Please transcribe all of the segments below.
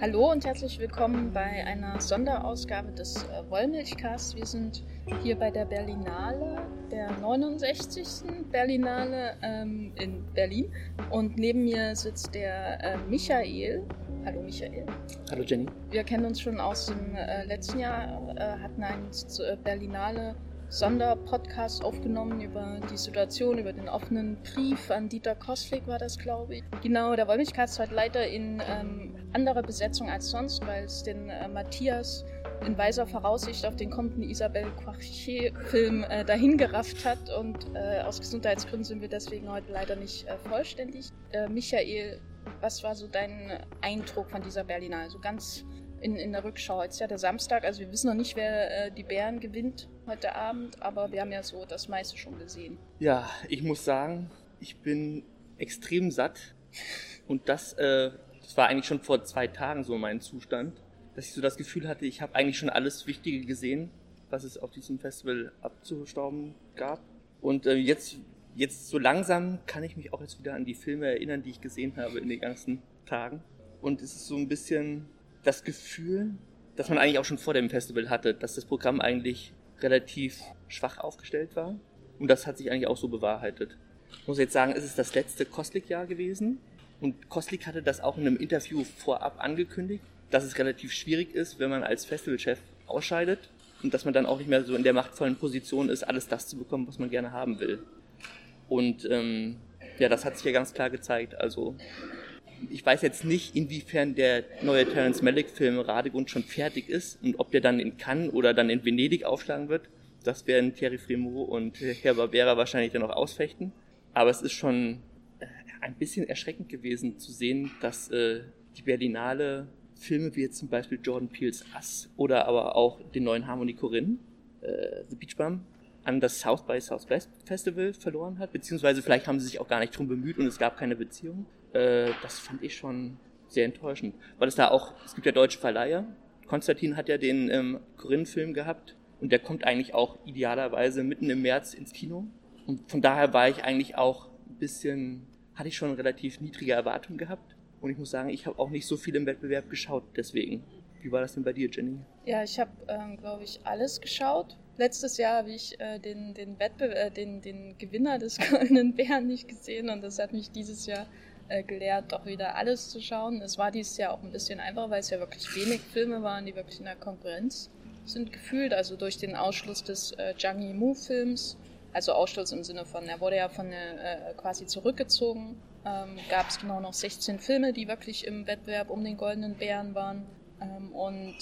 Hallo und herzlich willkommen bei einer Sonderausgabe des äh, Wollmilchcasts. Wir sind hier bei der Berlinale, der 69. Berlinale ähm, in Berlin. Und neben mir sitzt der äh, Michael. Hallo Michael. Hallo Jenny. Wir kennen uns schon aus dem äh, letzten Jahr, äh, hatten einen äh, Berlinale Sonderpodcast aufgenommen über die Situation, über den offenen Brief an Dieter Koslik war das, glaube ich. Genau, der Wollmilchcast hat leider in ähm, anderer Besetzung als sonst, weil es den äh, Matthias in weiser Voraussicht auf den kommenden Isabelle Coichet-Film äh, dahingerafft hat und äh, aus Gesundheitsgründen sind wir deswegen heute leider nicht äh, vollständig. Äh, Michael, was war so dein Eindruck von dieser Berlinale? Also ganz in, in der Rückschau. Jetzt ist ja der Samstag, also wir wissen noch nicht, wer äh, die Bären gewinnt heute Abend, aber wir haben ja so das meiste schon gesehen. Ja, ich muss sagen, ich bin extrem satt und das, äh, das war eigentlich schon vor zwei Tagen so mein Zustand, dass ich so das Gefühl hatte, ich habe eigentlich schon alles Wichtige gesehen, was es auf diesem Festival abzustauben gab. Und äh, jetzt, jetzt so langsam kann ich mich auch jetzt wieder an die Filme erinnern, die ich gesehen habe in den ganzen Tagen. Und es ist so ein bisschen, das Gefühl, dass man eigentlich auch schon vor dem Festival hatte, dass das Programm eigentlich relativ schwach aufgestellt war. Und das hat sich eigentlich auch so bewahrheitet. Ich muss jetzt sagen, es ist das letzte Kostlik-Jahr gewesen. Und Kostlik hatte das auch in einem Interview vorab angekündigt, dass es relativ schwierig ist, wenn man als Festivalchef ausscheidet und dass man dann auch nicht mehr so in der machtvollen Position ist, alles das zu bekommen, was man gerne haben will. Und ähm, ja, das hat sich ja ganz klar gezeigt. Also ich weiß jetzt nicht, inwiefern der neue Terence Malick-Film Radegund schon fertig ist und ob der dann in Cannes oder dann in Venedig aufschlagen wird. Das werden Thierry Fremont und Herr Barbera wahrscheinlich dann noch ausfechten. Aber es ist schon ein bisschen erschreckend gewesen zu sehen, dass äh, die Berlinale Filme wie jetzt zum Beispiel Jordan Peele's Ass oder aber auch den neuen Harmonie Corinne, äh, The Beach Bum, an das South by Southwest Festival verloren hat, beziehungsweise vielleicht haben sie sich auch gar nicht drum bemüht und es gab keine Beziehung. Äh, das fand ich schon sehr enttäuschend, weil es da auch, es gibt ja deutsche Verleiher. Konstantin hat ja den ähm, Corinne-Film gehabt und der kommt eigentlich auch idealerweise mitten im März ins Kino. Und von daher war ich eigentlich auch ein bisschen, hatte ich schon relativ niedrige Erwartungen gehabt. Und ich muss sagen, ich habe auch nicht so viel im Wettbewerb geschaut, deswegen. Wie war das denn bei dir, Jenny? Ja, ich habe, ähm, glaube ich, alles geschaut. Letztes Jahr habe ich äh, den, den, äh, den, den Gewinner des Goldenen Bären nicht gesehen und das hat mich dieses Jahr äh, gelehrt, doch wieder alles zu schauen. Es war dieses Jahr auch ein bisschen einfacher, weil es ja wirklich wenig Filme waren, die wirklich in der Konkurrenz sind gefühlt. Also durch den Ausschluss des äh, Zhang Yimou-Films, also Ausschluss im Sinne von, er wurde ja von äh, quasi zurückgezogen, ähm, gab es genau noch 16 Filme, die wirklich im Wettbewerb um den Goldenen Bären waren. Ähm, und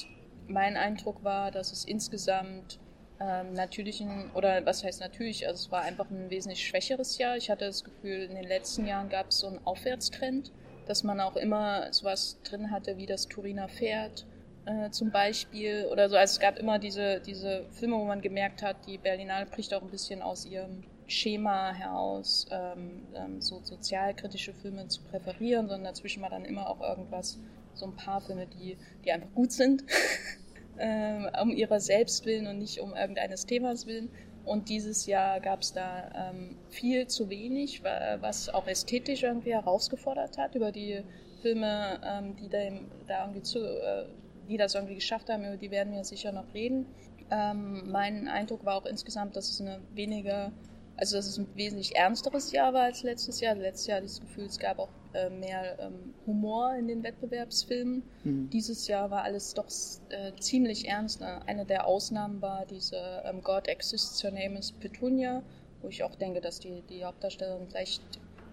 mein Eindruck war, dass es insgesamt ähm, natürlichen, oder was heißt natürlich, also es war einfach ein wesentlich schwächeres Jahr. Ich hatte das Gefühl, in den letzten Jahren gab es so einen Aufwärtstrend, dass man auch immer sowas drin hatte wie das Turiner Pferd äh, zum Beispiel oder so. Also es gab immer diese, diese Filme, wo man gemerkt hat, die Berlinale bricht auch ein bisschen aus ihrem Schema heraus, ähm, ähm, so sozialkritische Filme zu präferieren, sondern dazwischen war dann immer auch irgendwas, so ein paar Filme, die, die einfach gut sind. äh, um ihrer selbst willen und nicht um irgendeines Themas willen. Und dieses Jahr gab es da ähm, viel zu wenig, was auch ästhetisch irgendwie herausgefordert hat über die Filme, ähm, die, da, da irgendwie zu, äh, die das irgendwie geschafft haben, über die werden wir sicher noch reden. Ähm, mein Eindruck war auch insgesamt, dass es eine weniger also dass es ein wesentlich ernsteres Jahr war als letztes Jahr. Letztes Jahr hatte ich das Gefühl, es gab auch äh, mehr ähm, Humor in den Wettbewerbsfilmen. Mhm. Dieses Jahr war alles doch äh, ziemlich ernst. Eine der Ausnahmen war diese ähm, God Exists, Your Name is Petunia, wo ich auch denke, dass die, die Hauptdarstellerin vielleicht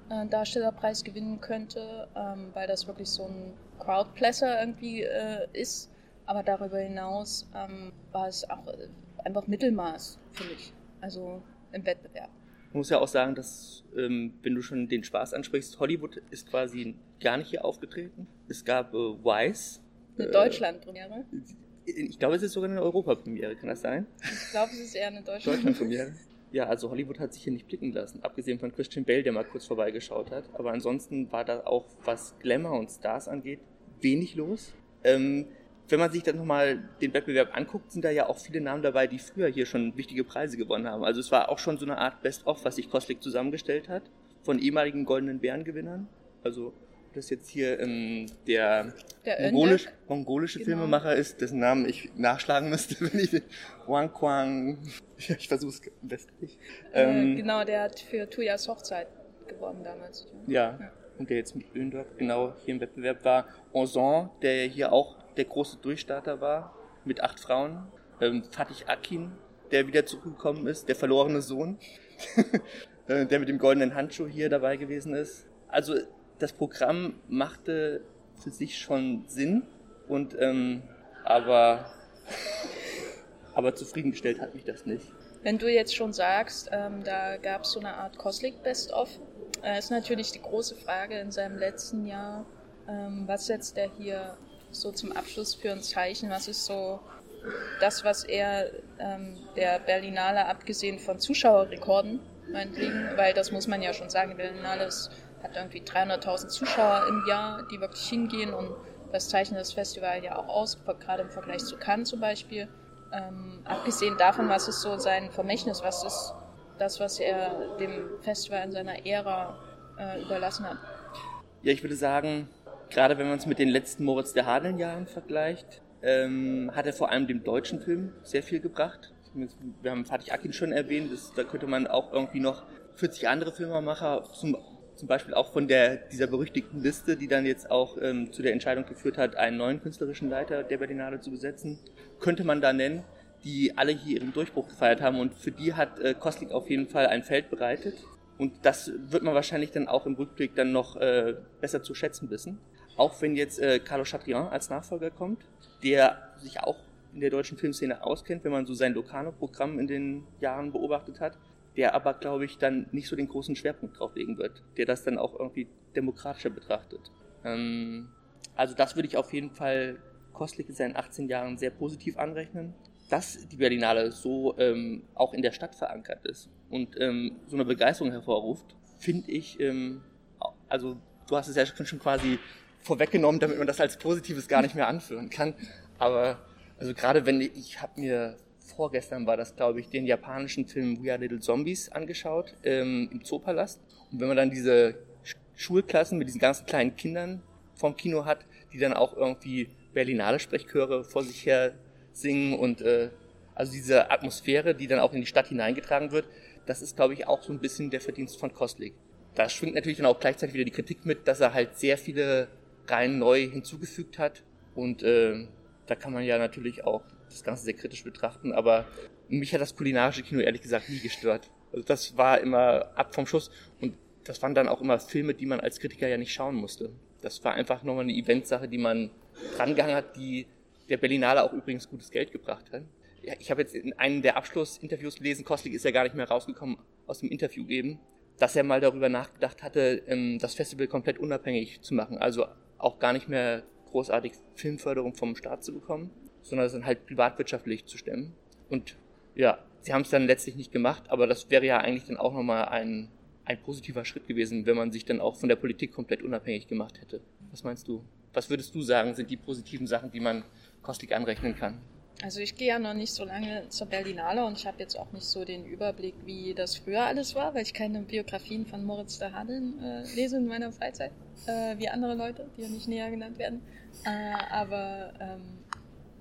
äh, Darstellerpreis gewinnen könnte, ähm, weil das wirklich so ein Crowdpleasser irgendwie äh, ist. Aber darüber hinaus ähm, war es auch äh, einfach Mittelmaß für mich. Also im Wettbewerb. Man muss ja auch sagen, dass, ähm, wenn du schon den Spaß ansprichst, Hollywood ist quasi gar nicht hier aufgetreten. Es gab äh, Wise. Eine äh, Deutschland-Premiere? Ich glaube, es ist sogar eine Europapremiere, kann das sein? Ich glaube, es ist eher eine Deutschland-Premiere. Ja, also Hollywood hat sich hier nicht blicken lassen, abgesehen von Christian Bale, der mal kurz vorbeigeschaut hat. Aber ansonsten war da auch, was Glamour und Stars angeht, wenig los. Ähm, wenn man sich dann nochmal den Wettbewerb anguckt, sind da ja auch viele Namen dabei, die früher hier schon wichtige Preise gewonnen haben. Also es war auch schon so eine Art Best-of, was sich Kostlik zusammengestellt hat, von ehemaligen Goldenen Bärengewinnern. Also das jetzt hier ähm, der, Der mongolisch, mongolische Genau. Filmemacher ist, dessen Namen ich nachschlagen müsste, wenn ich Wang Quang. Ja, ich versuche es am besten nicht. Äh, Ähm, genau, der hat für Tuyas Hochzeit gewonnen damals. Ja, Ja. und der jetzt mit Öndorf genau hier im Wettbewerb war. Ozon, der hier auch der große Durchstarter war, mit acht Frauen. Ähm, Fatih Akin, der wieder zurückgekommen ist, der verlorene Sohn, äh, der mit dem goldenen Handschuh hier dabei gewesen ist. Also das Programm machte für sich schon Sinn und ähm, aber aber zufriedengestellt hat mich das nicht. Wenn du jetzt schon sagst, ähm, da gab es so eine Art Coslick Best-of, äh, ist natürlich die große Frage in seinem letzten Jahr, ähm, was setzt er hier so zum Abschluss für ein Zeichen? Was ist so das, was er ähm, der Berlinale, abgesehen von Zuschauerrekorden, meinetwegen, weil das muss man ja schon sagen, Berlinale ist, hat irgendwie 300.000 Zuschauer im Jahr, die wirklich hingehen und das zeichnet das Festival ja auch aus, gerade im Vergleich zu Cannes zum Beispiel. Ähm, abgesehen davon, was ist so sein Vermächtnis, was ist das, was er dem Festival in seiner Ära äh, überlassen hat. Ja, ich würde sagen, gerade wenn man es mit den letzten Moritz der Hadeln-Jahren vergleicht, ähm, hat er vor allem dem deutschen Film sehr viel gebracht. Wir haben Fatih Akin schon erwähnt, das, da könnte man auch irgendwie noch 40 andere Filmemacher, zum, zum Beispiel auch von der, dieser berüchtigten Liste, die dann jetzt auch ähm, zu der Entscheidung geführt hat, einen neuen künstlerischen Leiter der Berlinale zu besetzen, könnte man da nennen, die alle hier ihren Durchbruch gefeiert haben und für die hat äh, Koslik auf jeden Fall ein Feld bereitet. Und das wird man wahrscheinlich dann auch im Rückblick dann noch äh, besser zu schätzen wissen. Auch wenn jetzt äh, Carlo Chatrian als Nachfolger kommt, der sich auch in der deutschen Filmszene auskennt, wenn man so sein Locarno-Programm in den Jahren beobachtet hat, der aber, glaube ich, dann nicht so den großen Schwerpunkt drauf legen wird, der das dann auch irgendwie demokratischer betrachtet. Ähm, also das würde ich auf jeden Fall Kostlik in seinen 18 Jahren sehr positiv anrechnen. Dass die Berlinale so ähm, auch in der Stadt verankert ist und ähm, so eine Begeisterung hervorruft, finde ich, ähm, also du hast es ja schon quasi vorweggenommen, damit man das als Positives gar nicht mehr anführen kann. Aber also gerade wenn ich, ich habe mir vorgestern war das, glaube ich, den japanischen Film We Are Little Zombies angeschaut ähm, im Zoopalast. Und wenn man dann diese Sch- Schulklassen mit diesen ganzen kleinen Kindern vom Kino hat, die dann auch irgendwie Berlinale Sprechchöre vor sich her singen und äh, also diese Atmosphäre, die dann auch in die Stadt hineingetragen wird, das ist, glaube ich, auch so ein bisschen der Verdienst von Kostlik. Da schwingt natürlich dann auch gleichzeitig wieder die Kritik mit, dass er halt sehr viele Reihen neu hinzugefügt hat und äh, da kann man ja natürlich auch das Ganze sehr kritisch betrachten, aber mich hat das kulinarische Kino ehrlich gesagt nie gestört. Also das war immer ab vom Schuss und das waren dann auch immer Filme, die man als Kritiker ja nicht schauen musste. Das war einfach nochmal eine Eventsache, die man drangehangen hat, die der Berlinale auch übrigens gutes Geld gebracht hat. Ja, ich habe jetzt in einem der Abschlussinterviews gelesen, Kostlik ist ja gar nicht mehr rausgekommen aus dem Interview eben, dass er mal darüber nachgedacht hatte, ähm, das Festival komplett unabhängig zu machen. Also auch gar nicht mehr großartig Filmförderung vom Staat zu bekommen, sondern es dann halt privatwirtschaftlich zu stemmen. Und ja, sie haben es dann letztlich nicht gemacht, aber das wäre ja eigentlich dann auch nochmal ein, ein positiver Schritt gewesen, wenn man sich dann auch von der Politik komplett unabhängig gemacht hätte. Was meinst du? Was würdest du sagen, sind die positiven Sachen, die man Kostik anrechnen kann? Also ich gehe ja noch nicht so lange zur Berlinale und ich habe jetzt auch nicht so den Überblick, wie das früher alles war, weil ich keine Biografien von Moritz de Hadeln äh, lese in meiner Freizeit, äh, wie andere Leute, die ja nicht näher genannt werden. Äh, aber ähm,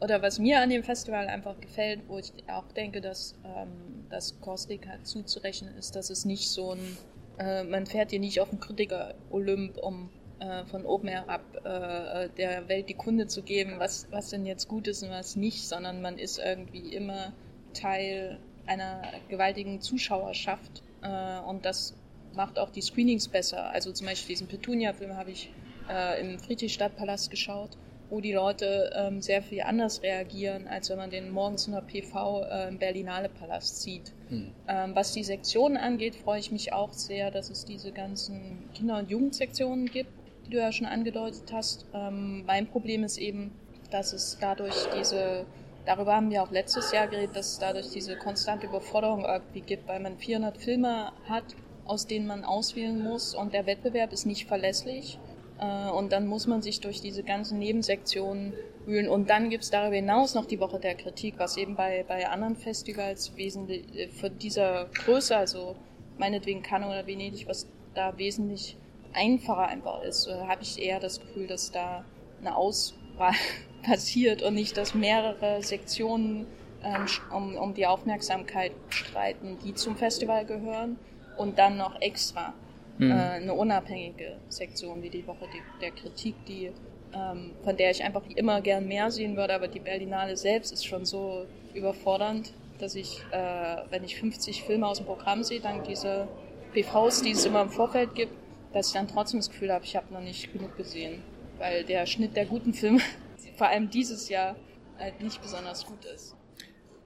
oder was mir an dem Festival einfach gefällt, wo ich auch denke, dass ähm, das Kostik halt zuzurechnen ist, dass es nicht so ein, äh, man fährt hier nicht auf den Kritiker-Olymp, um äh, von oben herab äh, der Welt die Kunde zu geben, was, was denn jetzt gut ist und was nicht, sondern man ist irgendwie immer Teil einer gewaltigen Zuschauerschaft äh, und das macht auch die Screenings besser. Also zum Beispiel diesen Petunia-Film habe ich äh, im Friedrichstadtpalast geschaut, wo die Leute ähm, sehr viel anders reagieren, als wenn man den morgens in der PV äh, im Berlinale Palast sieht. Hm. Ähm, was die Sektionen angeht, freue ich mich auch sehr, dass es diese ganzen Kinder- und Jugendsektionen gibt, die du ja schon angedeutet hast. Ähm, mein Problem ist eben, dass es dadurch diese, darüber haben wir auch letztes Jahr geredet, dass es dadurch diese konstante Überforderung irgendwie gibt, weil man 400 Filme hat, aus denen man auswählen muss und der Wettbewerb ist nicht verlässlich. Äh, Und dann muss man sich durch diese ganzen Nebensektionen wühlen. Und dann gibt es darüber hinaus noch die Woche der Kritik, was eben bei, bei anderen Festivals wesentlich äh, von dieser Größe, also meinetwegen Cannes oder Venedig, was da wesentlich einfacher einfach ist. Habe ich eher das Gefühl, dass da eine Auswahl passiert und nicht, dass mehrere Sektionen ähm, um, um die Aufmerksamkeit streiten, die zum Festival gehören und dann noch extra mhm. äh, eine unabhängige Sektion wie die Woche der Kritik, die ähm, von der ich einfach immer gern mehr sehen würde, aber die Berlinale selbst ist schon so überfordernd, dass ich, äh, wenn ich 50 Filme aus dem Programm sehe, dann diese PVs, die es immer im Vorfeld gibt, dass ich dann trotzdem das Gefühl habe, ich habe noch nicht genug gesehen, weil der Schnitt der guten Filme, vor allem dieses Jahr, halt nicht besonders gut ist.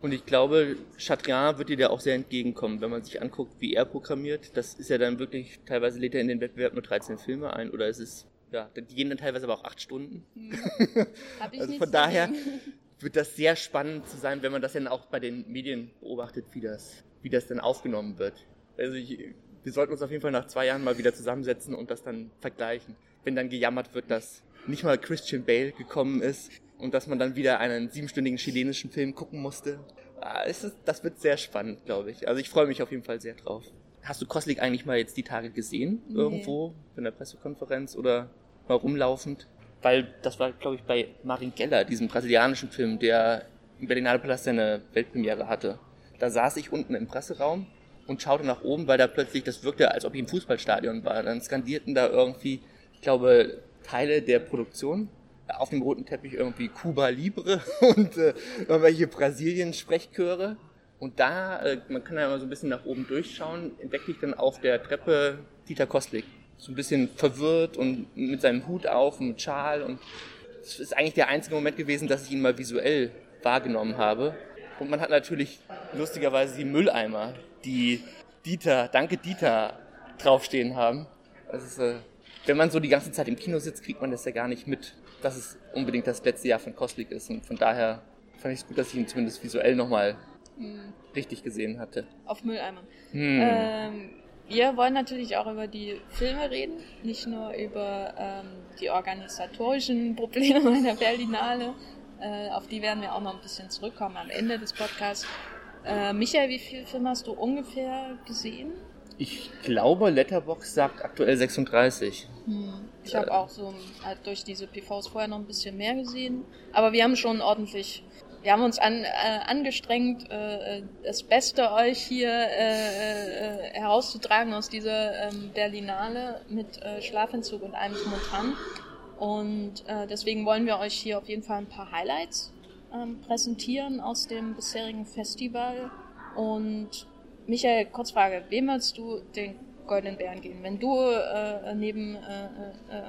Und ich glaube, Chatrian wird dir da auch sehr entgegenkommen, wenn man sich anguckt, wie er programmiert. Das ist ja dann wirklich, teilweise lädt er in den Wettbewerb nur 13 Filme ein oder ist es, ja, die gehen dann teilweise aber auch 8 Stunden. Hm. Hab ich also von daher wird das sehr spannend zu sein, wenn man das dann auch bei den Medien beobachtet, wie das, wie das dann aufgenommen wird. Also ich, wir sollten uns auf jeden Fall nach zwei Jahren mal wieder zusammensetzen und das dann vergleichen. Wenn dann gejammert wird, dass nicht mal Christian Bale gekommen ist, und dass man dann wieder einen siebenstündigen chilenischen Film gucken musste. Ah, das wird sehr spannend, glaube ich. Also ich freue mich auf jeden Fall sehr drauf. Hast du Koslik eigentlich mal jetzt die Tage gesehen? Nee. Irgendwo? In der Pressekonferenz oder mal rumlaufend? Weil das war, glaube ich, bei Marin Geller, diesem brasilianischen Film, der im Berlinale Palast seine Weltpremiere hatte. Da saß ich unten im Presseraum und schaute nach oben, weil da plötzlich, das wirkte, als ob ich im Fußballstadion war. Dann skandierten da irgendwie, ich glaube, Teile der Produktion auf dem roten Teppich irgendwie Cuba Libre und äh, irgendwelche Brasilien-Sprechchöre. Und da, äh, man kann ja immer so ein bisschen nach oben durchschauen, entdeckte ich dann auf der Treppe Dieter Kostlik. So ein bisschen verwirrt und mit seinem Hut auf und mit Schal. Und es ist eigentlich der einzige Moment gewesen, dass ich ihn mal visuell wahrgenommen habe. Und man hat natürlich lustigerweise die Mülleimer, die Dieter, danke Dieter, draufstehen haben. Das ist, äh, wenn man so die ganze Zeit im Kino sitzt, kriegt man das ja gar nicht mit dass es unbedingt das letzte Jahr von Kostlik ist. Und von daher fand ich es gut, dass ich ihn zumindest visuell nochmal hm. richtig gesehen hatte. Auf Mülleimer. Hm. Ähm, wir wollen natürlich auch über die Filme reden, nicht nur über ähm, die organisatorischen Probleme meiner Berlinale. Äh, auf die werden wir auch noch ein bisschen zurückkommen am Ende des Podcasts. Äh, Michael, wie viele Filme hast du ungefähr gesehen? Ich glaube, Letterbox sagt aktuell 36. Hm. Ich habe auch so halt durch diese PVs vorher noch ein bisschen mehr gesehen. Aber wir haben schon ordentlich, wir haben uns an, äh, angestrengt, äh, das Beste euch hier äh, äh, herauszutragen aus dieser ähm, Berlinale mit äh, Schlafentzug und allem drum und dran. Und äh, deswegen wollen wir euch hier auf jeden Fall ein paar Highlights ähm, präsentieren aus dem bisherigen Festival. Und Michael, Kurzfrage, wem würdest du den Goldenen Bären geben? Wenn du äh, neben äh, äh,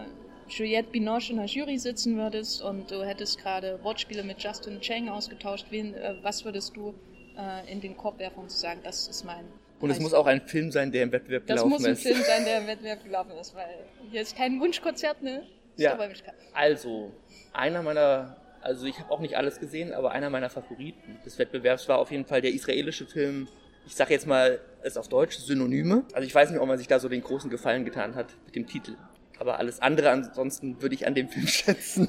Juliette Binoche in der Jury sitzen würdest und du hättest gerade Wortspiele mit Justin Chang ausgetauscht, wen, äh, was würdest du äh, in den Korb werfen und zu sagen, das ist mein und es muss auch ein Film sein, der im Wettbewerb gelaufen ist. Das muss ein Film sein, der im Wettbewerb gelaufen ist, weil hier ist kein Wunschkonzert, ne? Ist ja, also, einer meiner, also ich habe auch nicht alles gesehen, aber einer meiner Favoriten des Wettbewerbs war auf jeden Fall der israelische Film ich sage jetzt mal es auf Deutsch, Synonyme. Also ich weiß nicht, ob man sich da so den großen Gefallen getan hat mit dem Titel. Aber alles andere ansonsten würde ich an dem Film schätzen.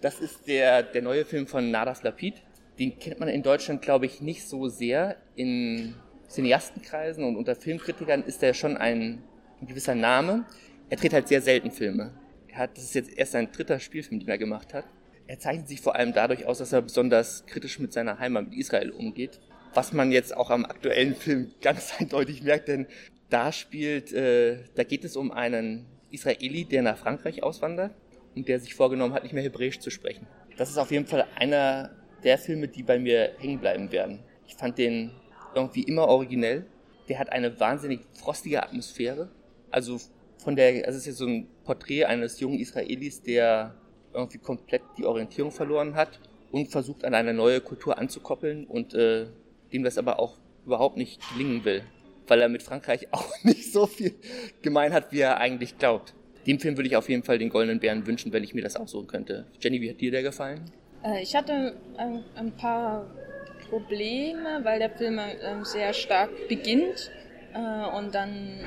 Das ist der, der neue Film von Nadas Lapid. Den kennt man in Deutschland, glaube ich, nicht so sehr. In Cineastenkreisen und unter Filmkritikern ist er schon ein, ein gewisser Name. Er dreht halt sehr selten Filme. Er hat, das ist jetzt erst sein dritter Spielfilm, den er gemacht hat. Er zeichnet sich vor allem dadurch aus, dass er besonders kritisch mit seiner Heimat, mit Israel umgeht was man jetzt auch am aktuellen Film ganz eindeutig merkt, denn da spielt, äh, da geht es um einen Israeli, der nach Frankreich auswandert und der sich vorgenommen hat, nicht mehr Hebräisch zu sprechen. Das ist auf jeden Fall einer der Filme, die bei mir hängen bleiben werden. Ich fand den irgendwie immer originell. Der hat eine wahnsinnig frostige Atmosphäre. Also von der, also es ist jetzt so ein Porträt eines jungen Israelis, der irgendwie komplett die Orientierung verloren hat und versucht an eine neue Kultur anzukoppeln und äh, dem das aber auch überhaupt nicht gelingen will, weil er mit Frankreich auch nicht so viel gemein hat, wie er eigentlich glaubt. Dem Film würde ich auf jeden Fall den Goldenen Bären wünschen, wenn ich mir das auch so könnte. Jenny, wie hat dir der gefallen? Äh, ich hatte ein, ein, paar Probleme, weil der Film äh, sehr stark beginnt äh, und dann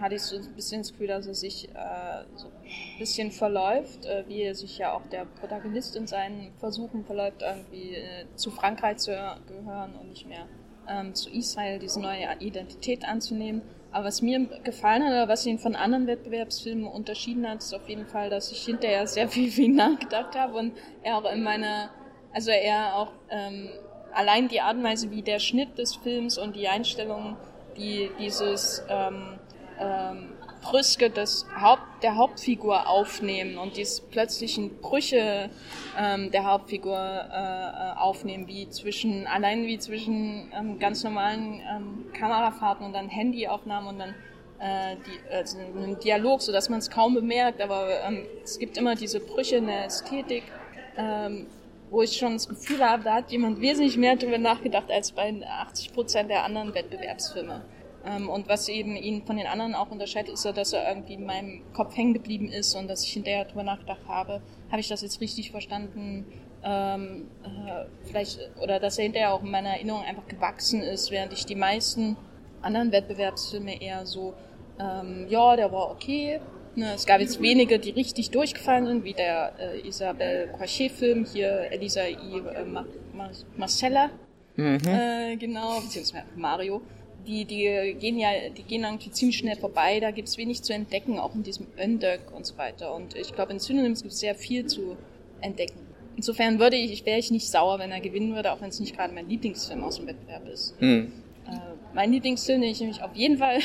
hatte ich so ein bisschen das Gefühl, dass er sich äh, so ein bisschen verläuft, äh, wie er sich ja auch der Protagonist in seinen Versuchen verläuft, irgendwie äh, zu Frankreich zu gehören und nicht mehr ähm, zu Israel diese neue Identität anzunehmen. Aber was mir gefallen hat, oder was ihn von anderen Wettbewerbsfilmen unterschieden hat, ist auf jeden Fall, dass ich hinterher sehr viel, viel nachgedacht habe und er auch in meiner, also er auch ähm, allein die Art und Weise, wie der Schnitt des Films und die Einstellung, die dieses ähm, ähm, Brüske des Haupt, der Hauptfigur aufnehmen und diese plötzlichen Brüche ähm, der Hauptfigur äh, aufnehmen, wie zwischen, allein wie zwischen ähm, ganz normalen ähm, Kamerafahrten und dann Handyaufnahmen und dann äh, die, also einen Dialog, so dass man es kaum bemerkt, aber ähm, es gibt immer diese Brüche in der Ästhetik, ähm, wo ich schon das Gefühl habe, da hat jemand wesentlich mehr darüber nachgedacht als bei 80 Prozent der anderen Wettbewerbsfilme. Ähm, und was eben ihn von den anderen auch unterscheidet, ist ja, dass er irgendwie in meinem Kopf hängen geblieben ist und dass ich hinterher darüber nachgedacht habe, habe ich das jetzt richtig verstanden? Ähm, äh, vielleicht, oder dass er hinterher auch in meiner Erinnerung einfach gewachsen ist, während ich die meisten anderen Wettbewerbsfilme eher so, ähm, ja, der war okay. Ne, es gab jetzt wenige, die richtig durchgefallen sind, wie der äh, Isabelle Coichet-Film, hier Elisa I. Äh, Marcella, mhm. äh, genau, beziehungsweise Mario die, die gehen ja, die gehen irgendwie ziemlich schnell vorbei, da gibt es wenig zu entdecken, auch in diesem Öndök und so weiter. Und ich glaube, in Synonyms gibt es sehr viel zu entdecken. Insofern würde ich, wäre ich nicht sauer, wenn er gewinnen würde, auch wenn es nicht gerade mein Lieblingsfilm aus dem Wettbewerb ist. Mhm. Äh, mein Lieblingsfilm, den ich nämlich auf jeden Fall.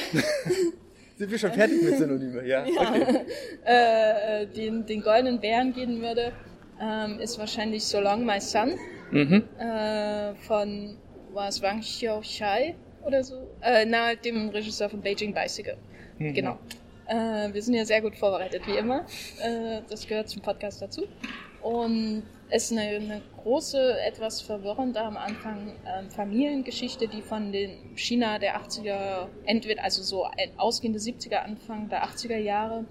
Sind wir schon fertig mit Synonyme? Ja. ja okay. äh, äh den, den goldenen Bären geben würde, ähm, ist wahrscheinlich So Long My Son mhm. äh, von was Wang Xiaoshai oder so. Äh, nahe dem Regisseur von Beijing Bicycle. Mhm. Genau. Äh, wir sind ja sehr gut vorbereitet, wie immer. Äh, das gehört zum Podcast dazu. Und es ist eine, eine große, etwas verwirrende am Anfang ähm, Familiengeschichte, die von den China der 80er, entweder also so ausgehende 70er, Anfang der 80er Jahre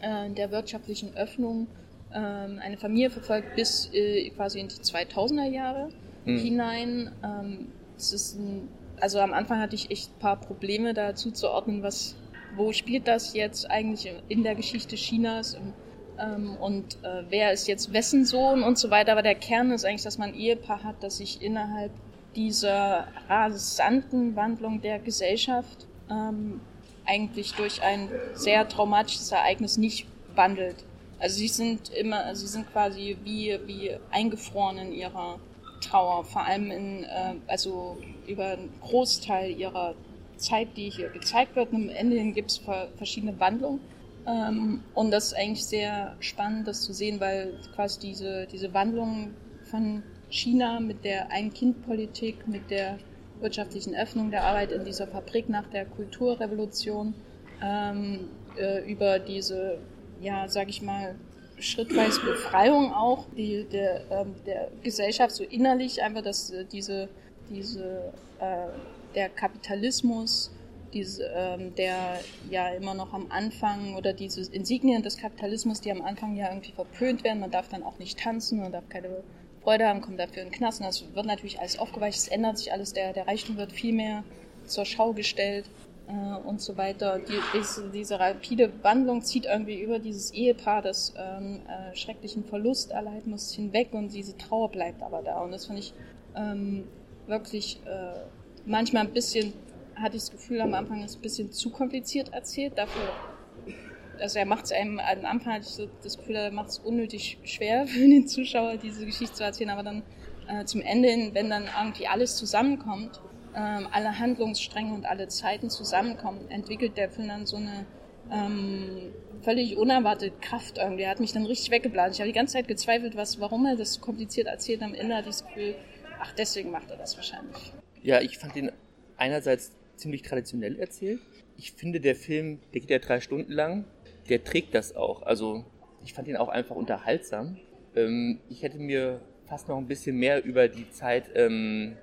äh, der wirtschaftlichen Öffnung ähm, eine Familie verfolgt bis äh, quasi in die 2000er Jahre mhm. hinein. Ähm, es ist ein also am Anfang hatte ich echt ein paar Probleme da zuzuordnen, was, wo spielt das jetzt eigentlich in der Geschichte Chinas und, ähm, und äh, wer ist jetzt wessen Sohn und so weiter. Aber der Kern ist eigentlich, dass man ein Ehepaar hat, das sich innerhalb dieser rasanten Wandlung der Gesellschaft ähm, eigentlich durch ein sehr traumatisches Ereignis nicht wandelt. Also sie sind immer, sie sind quasi wie, wie eingefroren in ihrer Trauer, vor allem in, äh, also über einen Großteil ihrer Zeit, die hier gezeigt wird. Und am Ende gibt es verschiedene Wandlungen. Ähm, und das ist eigentlich sehr spannend, das zu sehen, weil quasi diese, diese Wandlung von China mit der Ein-Kind-Politik, mit der wirtschaftlichen Öffnung der Arbeit in dieser Fabrik nach der Kulturrevolution, ähm, äh, über diese, ja, sag ich mal, schrittweise Befreiung auch die, der, ähm, der Gesellschaft so innerlich, einfach, dass äh, diese, diese, äh, der Kapitalismus, diese, ähm, der ja immer noch am Anfang oder diese Insignien des Kapitalismus, die am Anfang ja irgendwie verpönt werden, man darf dann auch nicht tanzen, man darf keine Freude haben, kommt dafür in den Knast. Und das wird natürlich alles aufgeweicht, es ändert sich alles, der, der Reichtum wird viel mehr zur Schau gestellt äh, und so weiter. Die, diese, diese rapide Wandlung zieht irgendwie über dieses Ehepaar, das ähm, äh, schrecklichen Verlust erleiden muss, hinweg und diese Trauer bleibt aber da. Und das finde ich ähm, wirklich äh, manchmal ein bisschen, hatte ich das Gefühl, am Anfang ist ein bisschen zu kompliziert erzählt. Dafür, also er macht es einem, am Anfang hatte ich so das Gefühl, er macht es unnötig schwer für den Zuschauer, diese Geschichte zu erzählen, aber dann äh, zum Ende hin, wenn dann irgendwie alles zusammenkommt, ähm, alle Handlungsstränge und alle Zeiten zusammenkommen, entwickelt der Film dann so eine ähm, völlig unerwartete Kraft irgendwie. Er hat mich dann richtig weggeblasen. Ich habe die ganze Zeit gezweifelt, was, warum er das so kompliziert erzählt. Am Ende hatte ich das Gefühl, ach, deswegen macht er das wahrscheinlich. Ja, ich fand ihn einerseits ziemlich traditionell erzählt. Ich finde, der Film, der geht ja drei Stunden lang, der trägt das auch. Also, ich fand ihn auch einfach unterhaltsam. Ähm, ich hätte mir fast noch ein bisschen mehr über die Zeit ähm,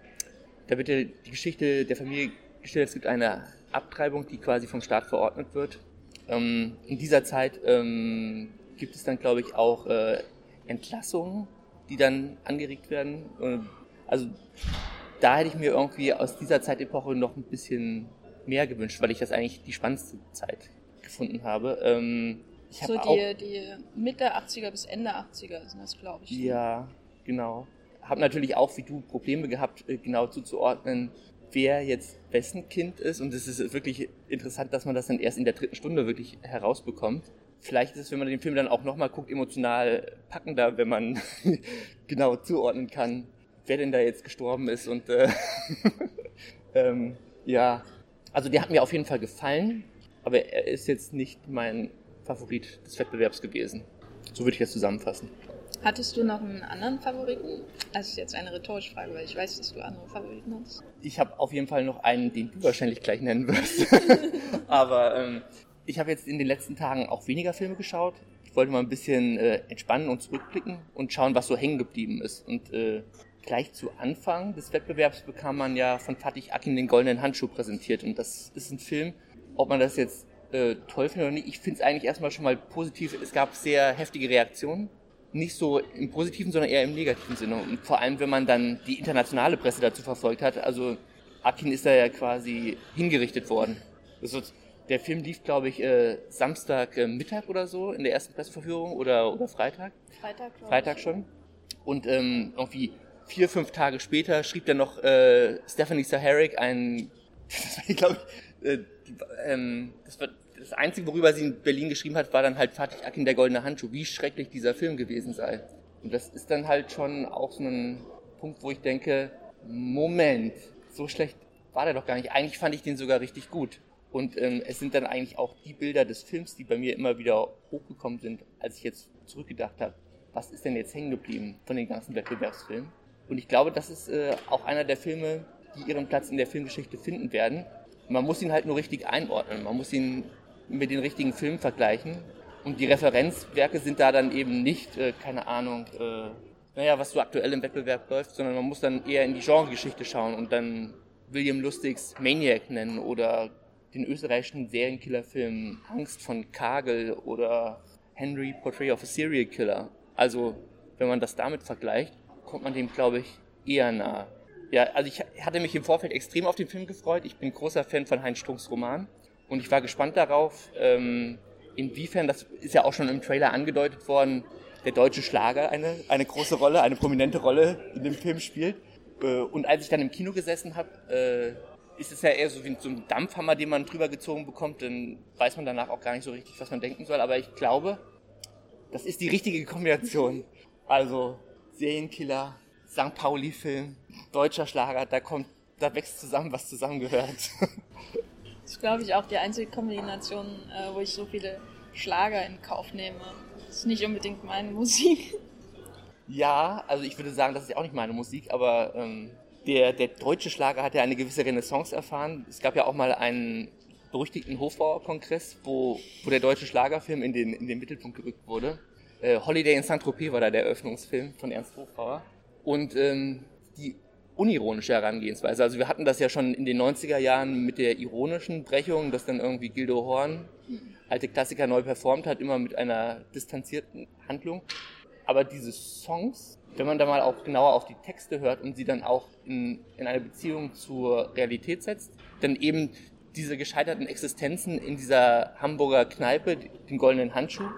da wird ja die Geschichte der Familie gestellt. Es gibt eine Abtreibung, die quasi vom Staat verordnet wird. Ähm, in dieser Zeit ähm, gibt es dann, glaube ich, auch äh, Entlassungen, die dann angeregt werden. also da hätte ich mir irgendwie aus dieser Zeitepoche noch ein bisschen mehr gewünscht, weil ich das eigentlich die spannendste Zeit gefunden habe. Ähm, so die, die Mitte 80er bis Ende 80er sind das, glaube ich. Ja, genau habe natürlich auch wie du Probleme gehabt, äh, genau zuzuordnen, wer jetzt wessen Kind ist. Und es ist wirklich interessant, dass man das dann erst in der dritten Stunde wirklich herausbekommt. Vielleicht ist es, wenn man den Film dann auch nochmal guckt, emotional packender, wenn man genau zuordnen kann, wer denn da jetzt gestorben ist. Und äh, ähm, ja, also der hat mir auf jeden Fall gefallen, aber er ist jetzt nicht mein Favorit des Wettbewerbs gewesen. So würde ich das zusammenfassen. Hattest du noch einen anderen Favoriten? Das ist jetzt eine rhetorische Frage, weil ich weiß, dass du andere Favoriten hast. Ich habe auf jeden Fall noch einen, den du wahrscheinlich gleich nennen wirst. Aber ähm, ich habe jetzt in den letzten Tagen auch weniger Filme geschaut. Ich wollte mal ein bisschen äh, entspannen und zurückblicken und schauen, was so hängen geblieben ist. Und äh, gleich zu Anfang des Wettbewerbs bekam man ja von Fatih Akin den goldenen Handschuh präsentiert. Und das ist ein Film, ob man das jetzt äh, toll findet oder nicht. Ich finde es eigentlich erstmal schon mal positiv. Es gab sehr heftige Reaktionen nicht so im positiven, sondern eher im negativen Sinne. Und vor allem, wenn man dann die internationale Presse dazu verfolgt hat. Also Akin ist da ja quasi hingerichtet worden. Der Film lief, glaube ich, äh, Samstag äh, Mittag oder so in der ersten Presseverführung oder, oder Freitag. Freitag, Freitag schon. Und ähm, irgendwie vier, fünf Tage später schrieb dann noch äh, Stephanie Saharic ein, ich glaube, äh, ähm, das war das Einzige, worüber sie in Berlin geschrieben hat, war dann halt Fatih Akin, der goldene Handschuh, wie schrecklich dieser Film gewesen sei. Und das ist dann halt schon auch so ein Punkt, wo ich denke, Moment, so schlecht war der doch gar nicht. Eigentlich fand ich den sogar richtig gut. Und ähm, es sind dann eigentlich auch die Bilder des Films, die bei mir immer wieder hochgekommen sind, als ich jetzt zurückgedacht habe, was ist denn jetzt hängen geblieben von den ganzen Wettbewerbsfilmen. Und ich glaube, das ist äh, auch einer der Filme, die ihren Platz in der Filmgeschichte finden werden. Man muss ihn halt nur richtig einordnen. Man muss ihn mit den richtigen Filmen vergleichen. Und die Referenzwerke sind da dann eben nicht, äh, keine Ahnung, äh, naja, was so aktuell im Wettbewerb läuft, sondern man muss dann eher in die Genregeschichte schauen und dann William Lustigs Maniac nennen oder den österreichischen Serienkillerfilm Angst von Kagel oder Henry Portrait of a Serial Killer. Also, wenn man das damit vergleicht, kommt man dem, glaube ich, eher nahe. Ja, also ich hatte mich im Vorfeld extrem auf den Film gefreut. Ich bin großer Fan von Heinz Strunks Roman. Und ich war gespannt darauf, ähm, inwiefern, das ist ja auch schon im Trailer angedeutet worden, der deutsche Schlager eine, eine große Rolle, eine prominente Rolle in dem Film spielt. Äh, und als ich dann im Kino gesessen habe, äh, ist es ja eher so wie so ein Dampfhammer, den man drüber gezogen bekommt, dann weiß man danach auch gar nicht so richtig, was man denken soll. Aber ich glaube, das ist die richtige Kombination. Also Serienkiller, St. Pauli-Film, deutscher Schlager, da kommt, da wächst zusammen, was zusammengehört. Das ist, glaube ich, auch die einzige Kombination, äh, wo ich so viele Schlager in Kauf nehme. Das ist nicht unbedingt meine Musik. Ja, also ich würde sagen, das ist ja auch nicht meine Musik, aber ähm, der, der deutsche Schlager hat ja eine gewisse Renaissance erfahren. Es gab ja auch mal einen berüchtigten Hofbauer-Kongress, wo, wo der deutsche Schlagerfilm in den, in den Mittelpunkt gerückt wurde. Äh, Holiday in Saint-Tropez war da der Eröffnungsfilm von Ernst Hofbauer. Und ähm, die unironische Herangehensweise. Also wir hatten das ja schon in den 90er Jahren mit der ironischen Brechung, dass dann irgendwie Gildo Horn alte Klassiker neu performt hat, immer mit einer distanzierten Handlung. Aber diese Songs, wenn man da mal auch genauer auf die Texte hört und sie dann auch in, in eine Beziehung zur Realität setzt, dann eben diese gescheiterten Existenzen in dieser Hamburger Kneipe, den goldenen Handschuh,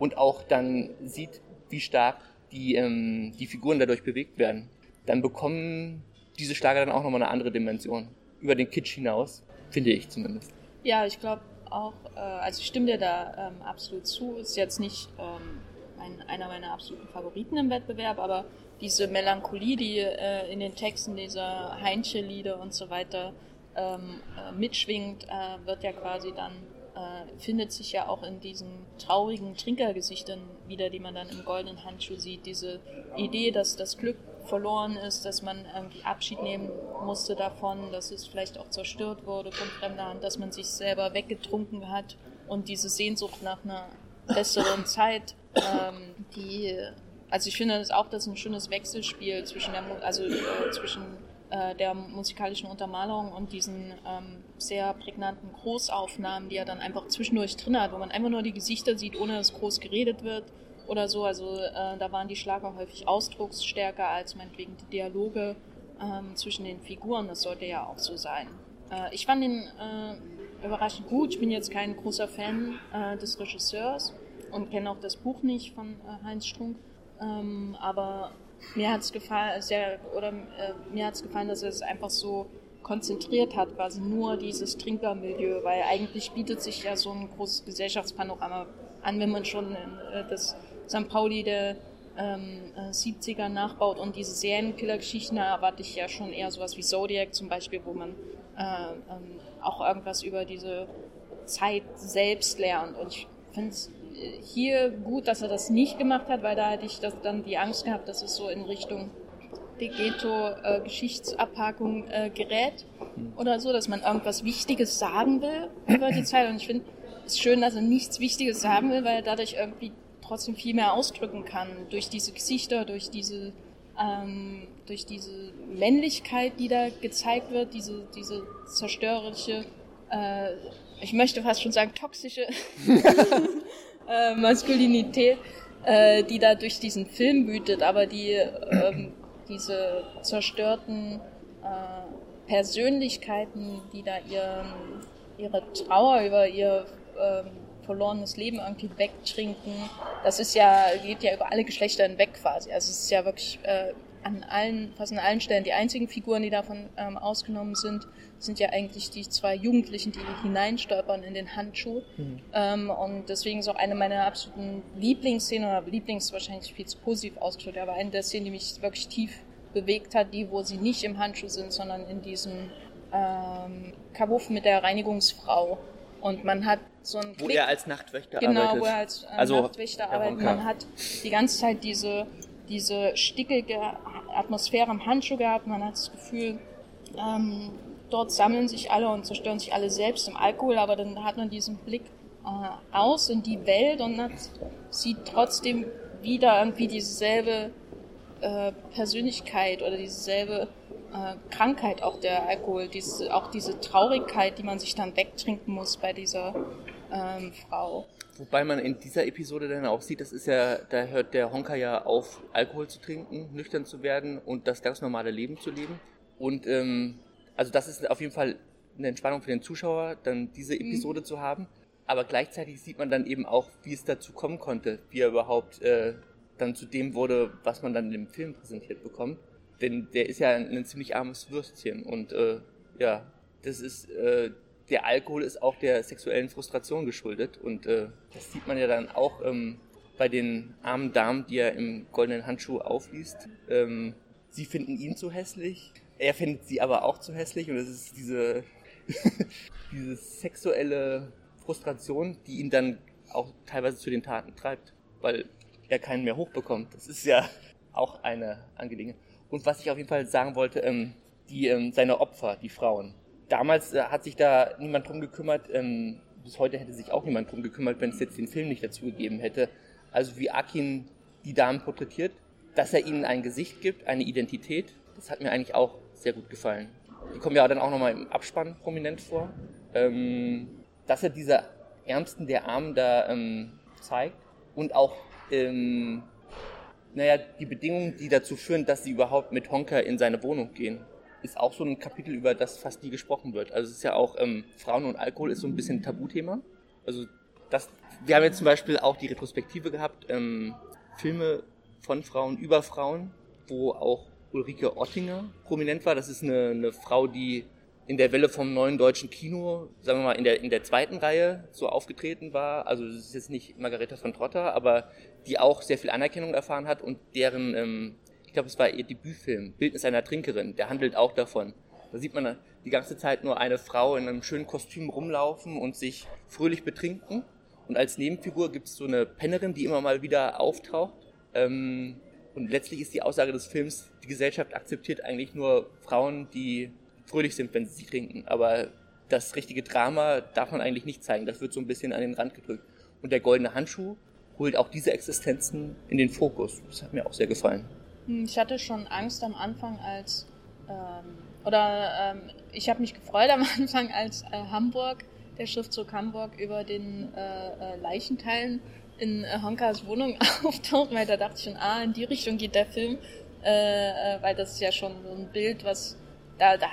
und auch dann sieht, wie stark die, ähm, die Figuren dadurch bewegt werden, dann bekommen diese Schlager dann auch nochmal eine andere Dimension. Über den Kitsch hinaus, finde ich zumindest. Ja, ich glaube auch, äh, also ich stimme dir da ähm, absolut zu. Ist jetzt nicht ähm, ein, einer meiner absoluten Favoriten im Wettbewerb, aber diese Melancholie, die äh, in den Texten dieser Heinche-Lieder und so weiter ähm, äh, mitschwingt, äh, wird ja quasi dann äh, findet sich ja auch in diesen traurigen Trinkergesichtern wieder, die man dann im goldenen Handschuh sieht. Diese Idee, dass das Glück verloren ist, dass man irgendwie Abschied nehmen musste davon, dass es vielleicht auch zerstört wurde von fremder Hand, dass man sich selber weggetrunken hat und diese Sehnsucht nach einer besseren Zeit, ähm, die, also ich finde das auch, das ist ein schönes Wechselspiel zwischen der, also äh, zwischen äh, der musikalischen Untermalung und diesen ähm, sehr prägnanten Großaufnahmen, die er dann einfach zwischendurch drin hat, wo man einfach nur die Gesichter sieht, ohne dass groß geredet wird oder so. Also äh, da waren die Schlager häufig ausdrucksstärker als meinetwegen die Dialoge ähm, zwischen den Figuren. Das sollte ja auch so sein. Äh, ich fand den äh, überraschend gut. Ich bin jetzt kein großer Fan äh, des Regisseurs und kenne auch das Buch nicht von äh, Heinz Strunk. Ähm, aber mir hat es gefallen, sehr, äh, mir hat es gefallen, dass er es einfach so konzentriert hat, quasi nur dieses Trinkermilieu, weil eigentlich bietet sich ja so ein großes Gesellschaftspanorama an, wenn man schon das St. Pauli der ähm, 70er äh, nachbaut und diese Serienkiller-Geschichten, da erwarte ich ja schon eher sowas wie Zodiac zum Beispiel, wo man äh, ähm, auch irgendwas über diese Zeit selbst lernt. Und ich finde es äh, hier gut, dass er das nicht gemacht hat, weil da hätte ich das dann die Angst gehabt, dass es so in Richtung die Ghetto-Geschichtsabhackung äh, gerät oder so, dass man irgendwas Wichtiges sagen will über die Zeit. Und ich finde es schön, dass er nichts Wichtiges sagen will, weil er dadurch irgendwie trotzdem viel mehr ausdrücken kann durch diese Gesichter, durch diese ähm, durch diese Männlichkeit, die da gezeigt wird, diese diese zerstörerische, äh, ich möchte fast schon sagen toxische äh, Maskulinität, äh, die da durch diesen Film wütet, aber die ähm, diese zerstörten äh, Persönlichkeiten, die da ihr, ihre Trauer über ihr ähm, verlorenes Leben irgendwie wegtrinken. Das ist ja, geht ja über alle Geschlechter hinweg quasi. Also es ist ja wirklich äh, an allen, fast an allen Stellen. Die einzigen Figuren, die davon ähm, ausgenommen sind, sind ja eigentlich die zwei Jugendlichen, die hineinstolpern in den Handschuh. Mhm. Ähm, und deswegen ist auch eine meiner absoluten Lieblingsszenen, oder Lieblings wahrscheinlich viel zu positiv ausgedrückt, aber eine der Szenen, die mich wirklich tief bewegt hat, die, wo sie nicht im Handschuh sind, sondern in diesem ähm, Kabuff mit der Reinigungsfrau. Und man hat so ein Wo Klick, er als Nachtwächter genau, arbeitet. Genau, wo er als äh, also, Nachtwächter arbeitet. Man hat die ganze Zeit diese, diese stickige Atmosphäre am Handschuh gehabt. Man hat das Gefühl, ähm, dort sammeln sich alle und zerstören sich alle selbst im Alkohol, aber dann hat man diesen Blick äh, aus in die Welt und hat, sieht trotzdem wieder irgendwie dieselbe äh, Persönlichkeit oder dieselbe äh, Krankheit auch der Alkohol, diese, auch diese Traurigkeit, die man sich dann wegtrinken muss bei dieser ähm, Frau. Wobei man in dieser Episode dann auch sieht, das ist ja, da hört der Honka ja auf, Alkohol zu trinken, nüchtern zu werden und das ganz normale Leben zu leben. Und ähm, also das ist auf jeden Fall eine Entspannung für den Zuschauer, dann diese mhm. Episode mhm. zu haben. Aber gleichzeitig sieht man dann eben auch, wie es dazu kommen konnte, wie er überhaupt äh, dann zu dem wurde, was man dann im Film präsentiert bekommt. Denn der ist ja ein, ziemlich armes Würstchen und äh, ja, das ist äh, der Alkohol ist auch der sexuellen Frustration geschuldet und äh, das sieht man ja dann auch ähm, bei den armen Damen, die er im goldenen Handschuh aufliest. Ähm, sie finden ihn zu hässlich, er findet sie aber auch zu hässlich und es ist diese diese sexuelle Frustration, die ihn dann auch teilweise zu den Taten treibt, weil er keinen mehr hochbekommt. Das ist ja auch eine Angelegenheit. Und was ich auf jeden Fall sagen wollte, ähm, die, ähm, seine Opfer, die Frauen. Damals äh, hat sich da niemand drum gekümmert, ähm, bis heute hätte sich auch niemand drum gekümmert, wenn es jetzt den Film nicht dazu gegeben hätte. Also wie Akin die Damen porträtiert, dass er ihnen ein Gesicht gibt, eine Identität, das hat mir eigentlich auch sehr gut gefallen. Die kommen ja dann auch nochmal im Abspann prominent vor. Ähm, dass er diese Ärmsten der Armen da ähm, zeigt und auch ähm, naja, die Bedingungen, die dazu führen, dass sie überhaupt mit Honka in seine Wohnung gehen, ist auch so ein Kapitel, über das fast nie gesprochen wird. Also es ist ja auch, ähm, Frauen und Alkohol ist so ein bisschen ein Tabuthema. Also das, wir haben jetzt zum Beispiel auch die Retrospektive gehabt, ähm, Filme von Frauen über Frauen, wo auch Ulrike Ottinger prominent war. Das ist eine, eine Frau, die in der Welle vom neuen deutschen Kino, sagen wir mal, in der, in der zweiten Reihe so aufgetreten war. Also das ist jetzt nicht Margareta von Trotter, aber die auch sehr viel Anerkennung erfahren hat und deren, ähm, ich glaube, es war ihr Debütfilm, Bildnis einer Trinkerin, der handelt auch davon. Da sieht man die ganze Zeit nur eine Frau in einem schönen Kostüm rumlaufen und sich fröhlich betrinken. Und als Nebenfigur gibt es so eine Pennerin, die immer mal wieder auftaucht. Ähm, und letztlich ist die Aussage des Films, die Gesellschaft akzeptiert eigentlich nur Frauen, die fröhlich sind, wenn sie sie trinken. Aber das richtige Drama darf man eigentlich nicht zeigen. Das wird so ein bisschen an den Rand gedrückt. Und der goldene Handschuh holt auch diese Existenzen in den Fokus. Das hat mir auch sehr gefallen. Hm, ich hatte schon Angst am Anfang, als ähm, oder ähm, ich habe mich gefreut am Anfang, als äh, Hamburg, der Schriftzug Hamburg über den äh, äh, Leichenteilen in äh, Honkas Wohnung auftaucht, weil da dachte ich schon, ah, in die Richtung geht der Film, äh, weil das ist ja schon so ein Bild, was da, da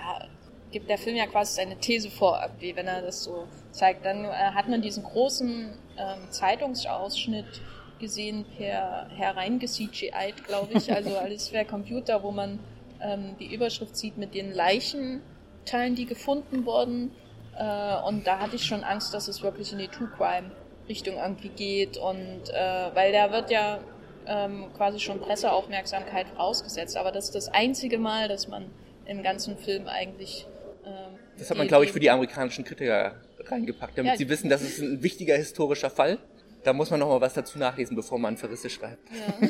gibt der Film ja quasi seine These vor, irgendwie, wenn er das so zeigt. Dann äh, hat man diesen großen ähm, Zeitungsausschnitt gesehen per hereingecgi'd, glaube ich, also alles per Computer, wo man ähm, die Überschrift sieht mit den Leichen Teilen, die gefunden wurden. Äh, und da hatte ich schon Angst, dass es wirklich in die True Crime Richtung irgendwie geht. Und äh, weil da wird ja ähm, quasi schon Presseaufmerksamkeit vorausgesetzt. Aber das ist das einzige Mal, dass man im ganzen Film eigentlich. Ähm, das hat man, glaube ich, für die amerikanischen Kritiker reingepackt, damit ja, sie wissen, das ist ein wichtiger historischer Fall. Da muss man noch mal was dazu nachlesen, bevor man Verrisse schreibt. Ja.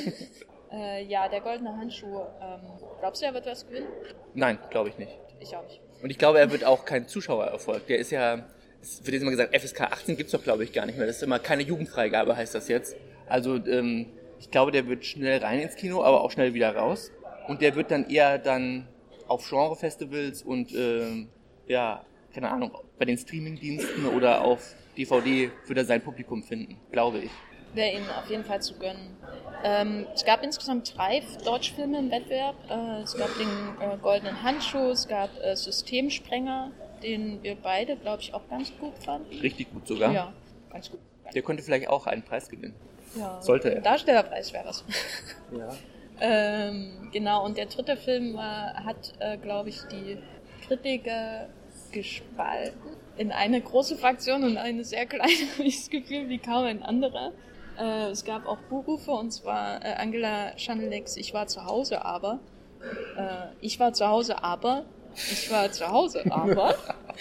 äh, ja, der goldene Handschuh. Ähm, glaubst du, er wird was gewinnen? Nein, glaube ich nicht. Ich auch nicht. Und ich glaube, er wird auch kein Zuschauererfolg. Der ist ja, es wird jetzt immer gesagt, FSK 18 gibt's doch, glaube ich, gar nicht mehr. Das ist immer keine Jugendfreigabe, heißt das jetzt. Also ähm, ich glaube, der wird schnell rein ins Kino, aber auch schnell wieder raus. Und der wird dann eher dann auf Genrefestivals und ähm, ja, keine Ahnung, bei den Streamingdiensten oder auf DVD würde er sein Publikum finden, glaube ich. Wäre ihnen auf jeden Fall zu gönnen. Ähm, es gab insgesamt drei Deutschfilme im Wettbewerb. Äh, es gab den äh, Goldenen Handschuh, es gab äh, Systemsprenger, den wir beide, glaube ich, auch ganz gut fanden. Richtig gut sogar? Ja, ganz gut. Der könnte vielleicht auch einen Preis gewinnen. Ja, Sollte er. Darstellerpreis wäre das. Ja. Ähm, genau, und der dritte Film hat, äh, glaube ich, die Kritiker gespalten in eine große Fraktion und eine sehr kleine, habe ich das Gefühl, wie kaum ein anderer. Äh, es gab auch Buchrufe und zwar äh, Angela Schanelex, ich war zu Hause, aber. Äh, ich war zu Hause, aber. Ich war zu Hause, aber.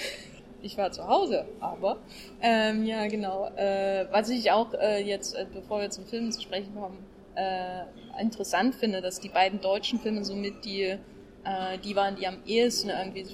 ich war zu Hause, aber. Ähm, ja, genau. Äh, was ich auch äh, jetzt, äh, bevor wir zum Film zu sprechen kommen, äh, interessant finde, dass die beiden deutschen Filme somit die, äh, die waren, die am ehesten irgendwie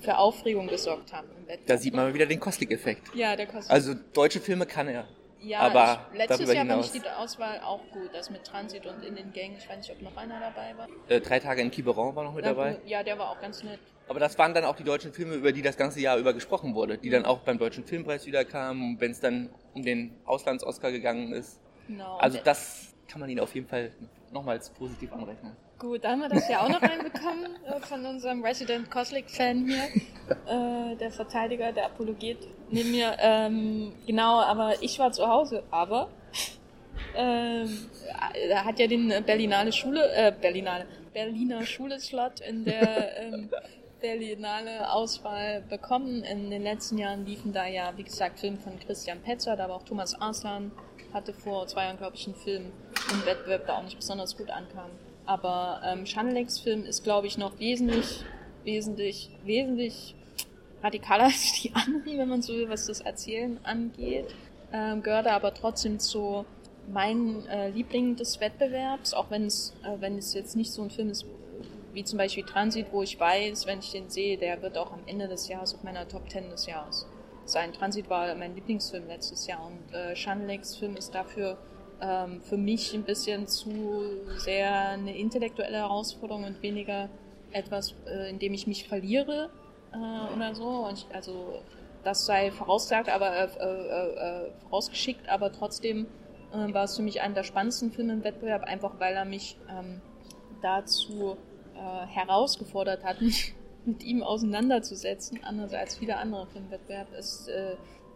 für Aufregung gesorgt haben im Wettbewerb. Da sieht man mal wieder den Kostik-Effekt. Ja, der Kostik. Also deutsche Filme kann er. Ja, aber ich, letztes Jahr fand ich die Auswahl auch gut. Das mit Transit und in den Gängen. Ich weiß nicht, ob noch einer dabei war. Äh, drei Tage in Quiberon war noch mit dabei. Ja, der war auch ganz nett. Aber das waren dann auch die deutschen Filme, über die das ganze Jahr über gesprochen wurde, die mhm. dann auch beim Deutschen Filmpreis wieder kamen, wenn es dann um den Auslands-Oscar gegangen ist. Genau. Also das kann man ihnen auf jeden Fall nochmals positiv anrechnen. Gut, da haben wir das ja auch noch reinbekommen äh, von unserem Resident Coslick-Fan hier, äh, der Verteidiger, der Apologet neben mir. Ähm, genau, aber ich war zu Hause, aber ähm, er hat ja den Berlinale Schule, äh, Berlinale, Berliner Schule-Slot in der ähm, Berlinale Auswahl bekommen. In den letzten Jahren liefen da ja, wie gesagt, Filme von Christian Petzer, da war auch Thomas Arslan, hatte vor zwei Jahren, glaube ich, einen Film im Wettbewerb, der auch nicht besonders gut ankam. Aber ähm, Schanlex Film ist, glaube ich, noch wesentlich, wesentlich, wesentlich radikaler als die anderen, wenn man so will, was das Erzählen angeht. Ähm, gehört aber trotzdem zu meinen äh, Lieblingen des Wettbewerbs, auch wenn es, äh, wenn es jetzt nicht so ein Film ist wie zum Beispiel Transit, wo ich weiß, wenn ich den sehe, der wird auch am Ende des Jahres auf meiner Top 10 des Jahres sein. Transit war mein Lieblingsfilm letztes Jahr und äh, Shanlex Film ist dafür ähm, für mich ein bisschen zu sehr eine intellektuelle Herausforderung und weniger etwas, äh, in dem ich mich verliere äh, oder so. Ich, also das sei vorausgesagt, aber äh, äh, äh, vorausgeschickt, aber trotzdem war es für mich einer der spannendsten Filme im Wettbewerb, einfach weil er mich ähm, dazu herausgefordert hat, mich mit ihm auseinanderzusetzen, anders als viele andere Filmwettbewerbe. ist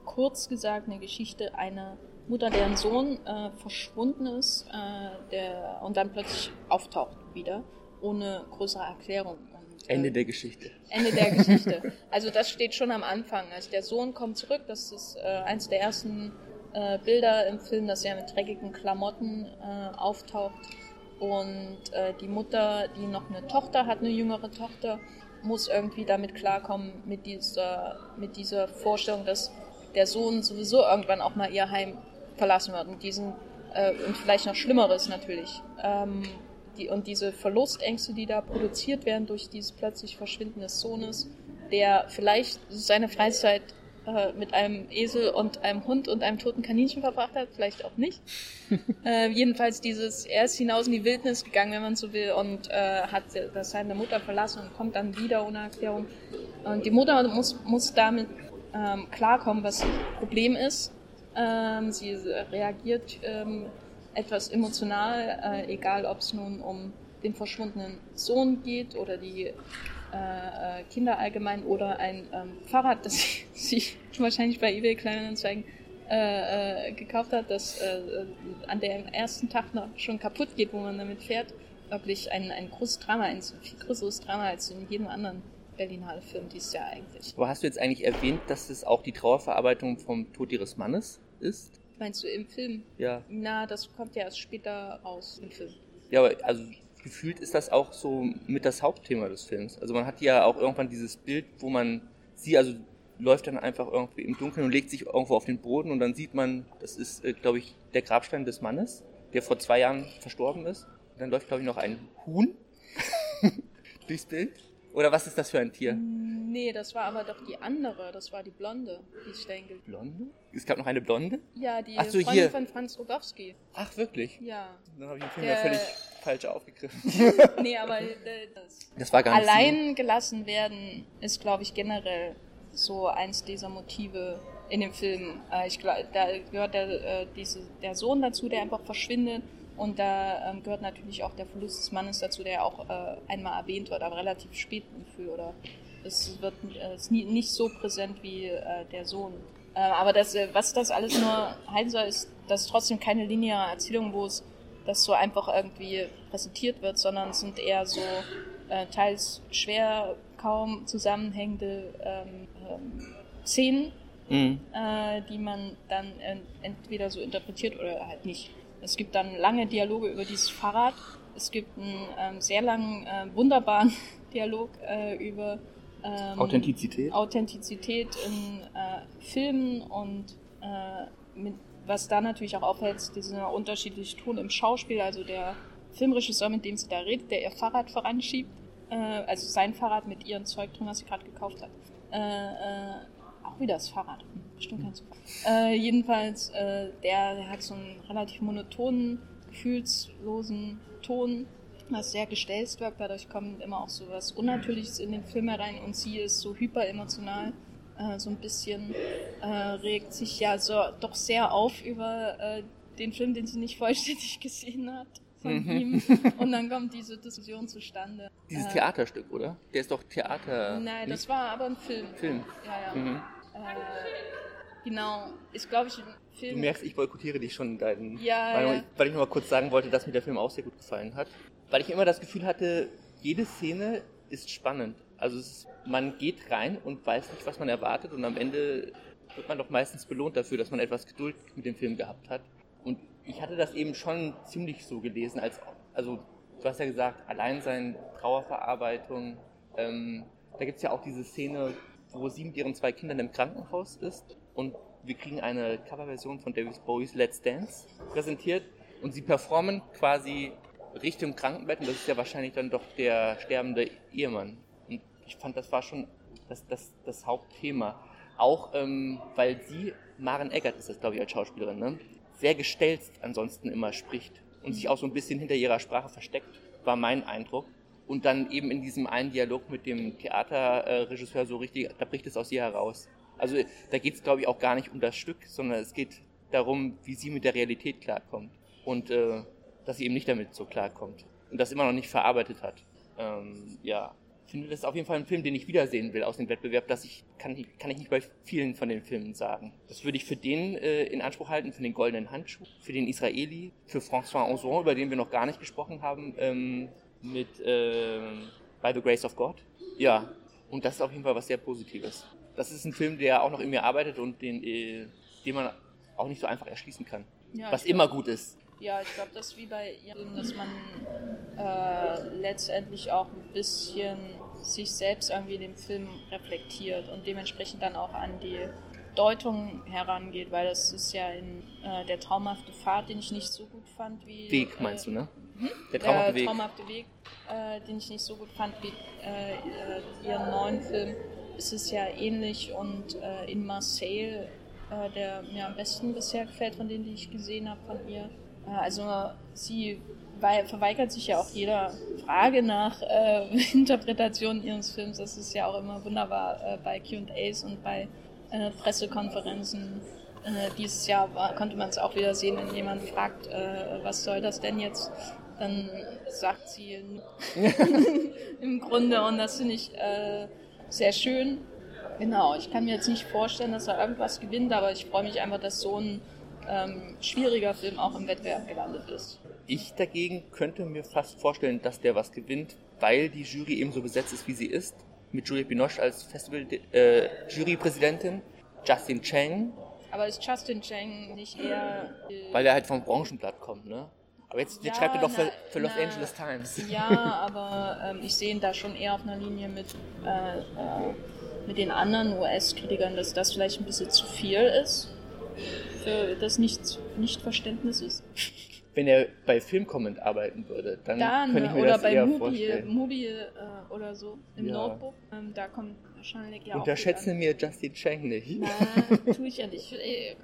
kurz gesagt eine Geschichte einer Mutter, deren Sohn äh, verschwunden ist äh, der, und dann plötzlich auftaucht wieder, ohne größere Erklärung. Und, äh, Ende der Geschichte. Ende der Geschichte. Also das steht schon am Anfang. Also der Sohn kommt zurück, das ist äh, eins der ersten äh, Bilder im Film, dass er mit dreckigen Klamotten äh, auftaucht. Und äh, die Mutter, die noch eine Tochter hat, eine jüngere Tochter, muss irgendwie damit klarkommen, mit dieser, mit dieser Vorstellung, dass der Sohn sowieso irgendwann auch mal ihr Heim verlassen wird. Und diesen, äh, und vielleicht noch Schlimmeres natürlich. Ähm, die, und diese Verlustängste, die da produziert werden durch dieses plötzlich Verschwinden des Sohnes, der vielleicht seine Freizeit äh, mit einem Esel und einem Hund und einem toten Kaninchen verbracht hat, vielleicht auch nicht. äh, jedenfalls dieses, er ist hinaus in die Wildnis gegangen, wenn man so will, und äh, hat seine Mutter verlassen und kommt dann wieder ohne Erklärung. Und die Mutter muss, muss damit ähm, klarkommen, was das Problem ist ähm, sie reagiert ähm, etwas emotional, äh, egal ob es nun um den verschwundenen Sohn geht oder die äh, äh Kinder allgemein oder ein ähm, Fahrrad, das sie wahrscheinlich bei eBay Kleinanzeigen äh, äh, gekauft hat, das äh, an der im ersten Tag noch schon kaputt geht, wo man damit fährt, wirklich ein, ein großes Drama, ein viel größeres Drama als in jedem anderen Berlinale Film dieses Jahr eigentlich. Aber hast du jetzt eigentlich erwähnt, dass es auch die Trauerverarbeitung vom Tod ihres Mannes ist? Meinst du im Film? Ja. Na, das kommt ja erst später raus im Film. Ja, aber also gefühlt ist das auch so mit das Hauptthema des Films. Also man hat ja auch irgendwann dieses Bild, wo man sie, also läuft dann einfach irgendwie im Dunkeln und legt sich irgendwo auf den Boden und dann sieht man, das ist, äh, glaube ich, der Grabstein des Mannes, der vor zwei Jahren verstorben ist. Und dann läuft, glaube ich, noch ein Huhn durchs Bild. Oder was ist das für ein Tier? Nee, das war aber doch die andere. Das war die Blonde, die Stängel. Blonde? Es gab noch eine Blonde? Ja, die Ach so, Freundin hier. von Franz Rogowski. Ach, wirklich? Ja. Dann habe ich den Film Der- ja völlig falsch aufgegriffen. Nee, aber äh, das Das war gar nicht allein gelassen werden ist, glaube ich, generell so eins dieser Motive in dem Film. Äh, ich glaube, da gehört der, äh, diese, der Sohn dazu, der einfach verschwindet. Und da ähm, gehört natürlich auch der Verlust des Mannes dazu, der auch äh, einmal erwähnt wird, aber relativ spät im Film. Oder es wird äh, ist nie, nicht so präsent wie äh, der Sohn. Äh, aber das, äh, was das alles nur heißen soll, ist, dass trotzdem keine lineare Erzählung, wo es das so einfach irgendwie präsentiert wird, sondern es sind eher so äh, teils schwer, kaum zusammenhängende ähm, ähm, Szenen, Mhm. äh, die man dann entweder so interpretiert oder halt nicht. Es gibt dann lange Dialoge über dieses Fahrrad. Es gibt einen ähm, sehr langen, äh, wunderbaren Dialog äh, über ähm, Authentizität. Authentizität in äh, Filmen und äh, mit, was da natürlich auch auffällt, dieser unterschiedliche Ton im Schauspiel. Also der Filmregisseur, mit dem sie da redet, der ihr Fahrrad voranschiebt, äh, also sein Fahrrad mit ihrem Zeug drin, was sie gerade gekauft hat. Äh, äh, auch wieder das Fahrrad. Hm, Bestimmt kein Zufall. Äh, jedenfalls, äh, der, der hat so einen relativ monotonen, gefühlslosen Ton, was sehr gestelzt wirkt. Dadurch kommt immer auch so was Unnatürliches in den Film herein und sie ist so hyperemotional. Äh, so ein bisschen äh, regt sich ja so doch sehr auf über äh, den Film, den sie nicht vollständig gesehen hat von Mhm. ihm. Und dann kommt diese Diskussion zustande. Dieses Äh, Theaterstück, oder? Der ist doch Theater. Nein, das war aber ein Film. Film. Ja, ja. Mhm. Äh, genau, ist glaube ich ein Du Film. merkst, ich boykottiere dich schon in deinen Ja, Meinungen, ja. weil ich nur mal kurz sagen wollte, dass mir der Film auch sehr gut gefallen hat. Weil ich immer das Gefühl hatte, jede Szene ist spannend. Also es man geht rein und weiß nicht, was man erwartet und am Ende wird man doch meistens belohnt dafür, dass man etwas Geduld mit dem Film gehabt hat. Und ich hatte das eben schon ziemlich so gelesen, als also du hast ja gesagt, Alleinsein, Trauerverarbeitung. Ähm, da gibt's ja auch diese Szene, wo sie mit ihren zwei Kindern im Krankenhaus ist und wir kriegen eine Coverversion von David Bowies Let's Dance präsentiert und sie performen quasi Richtung Krankenbett und das ist ja wahrscheinlich dann doch der sterbende Ehemann. Ich fand, das war schon das, das, das Hauptthema. Auch ähm, weil sie, Maren Eggert ist das, glaube ich, als Schauspielerin, ne? sehr gestelzt ansonsten immer spricht und sich auch so ein bisschen hinter ihrer Sprache versteckt, war mein Eindruck. Und dann eben in diesem einen Dialog mit dem Theaterregisseur so richtig, da bricht es aus ihr heraus. Also da geht es, glaube ich, auch gar nicht um das Stück, sondern es geht darum, wie sie mit der Realität klarkommt. Und äh, dass sie eben nicht damit so klarkommt. Und das immer noch nicht verarbeitet hat. Ähm, ja, ich finde, das ist auf jeden Fall ein Film, den ich wiedersehen will aus dem Wettbewerb. Das ich, kann, ich- kann ich nicht bei vielen von den Filmen sagen. Das würde ich für den äh, in Anspruch halten, für den Goldenen Handschuh, für den Israeli, für François Ozon, über den wir noch gar nicht gesprochen haben, ähm, mit ähm, By the Grace of God. Ja, und das ist auf jeden Fall was sehr Positives. Das ist ein Film, der auch noch in mir arbeitet und den, äh, den man auch nicht so einfach erschließen kann. Ja, was immer gut ist. Ja, ich glaube, das ist wie bei ihr, dass man äh, letztendlich auch ein bisschen sich selbst irgendwie in dem Film reflektiert und dementsprechend dann auch an die Deutung herangeht, weil das ist ja in äh, der traumhafte Pfad, den ich nicht so gut fand wie Weg meinst äh, du, ne? Mhm. Der traumhafte Weg. traumhafte Weg, äh, den ich nicht so gut fand wie äh, äh, ihren neuen Film, ist es ja ähnlich und äh, in Marseille, äh, der mir am besten bisher gefällt von denen, die ich gesehen habe von ihr. Also sie wei- verweigert sich ja auch jeder Frage nach äh, Interpretation ihres Films. Das ist ja auch immer wunderbar äh, bei Q&As und bei äh, Pressekonferenzen. Äh, dieses Jahr war, konnte man es auch wieder sehen, wenn jemand fragt, äh, was soll das denn jetzt? Dann sagt sie im Grunde, und das finde ich äh, sehr schön. Genau, ich kann mir jetzt nicht vorstellen, dass er irgendwas gewinnt, aber ich freue mich einfach, dass so ein ähm, schwieriger Film auch im Wettbewerb gelandet ist. Ich dagegen könnte mir fast vorstellen, dass der was gewinnt, weil die Jury eben so besetzt ist, wie sie ist. mit Juliette Binoche als Festival-Jurypräsidentin, äh, Justin Chang. Aber ist Justin Chang nicht eher... Äh, Weil er halt vom Branchenblatt kommt, ne? Aber jetzt, jetzt ja, schreibt er doch für, für Los na, Angeles Times. Ja, aber ähm, ich sehe ihn da schon eher auf einer Linie mit, äh, äh, mit den anderen US-Kritikern, dass das vielleicht ein bisschen zu viel ist für das Nicht-Verständnis ist wenn er bei Filmcomment arbeiten würde, dann, dann könnte ich mir oder das bei eher Mubi, vorstellen. Mubi äh, oder so im ja. Notebook, ähm, da kommt wahrscheinlich ja Unterschätze mir Justin Chang nicht. Nein, tue ich ja nicht. Äh,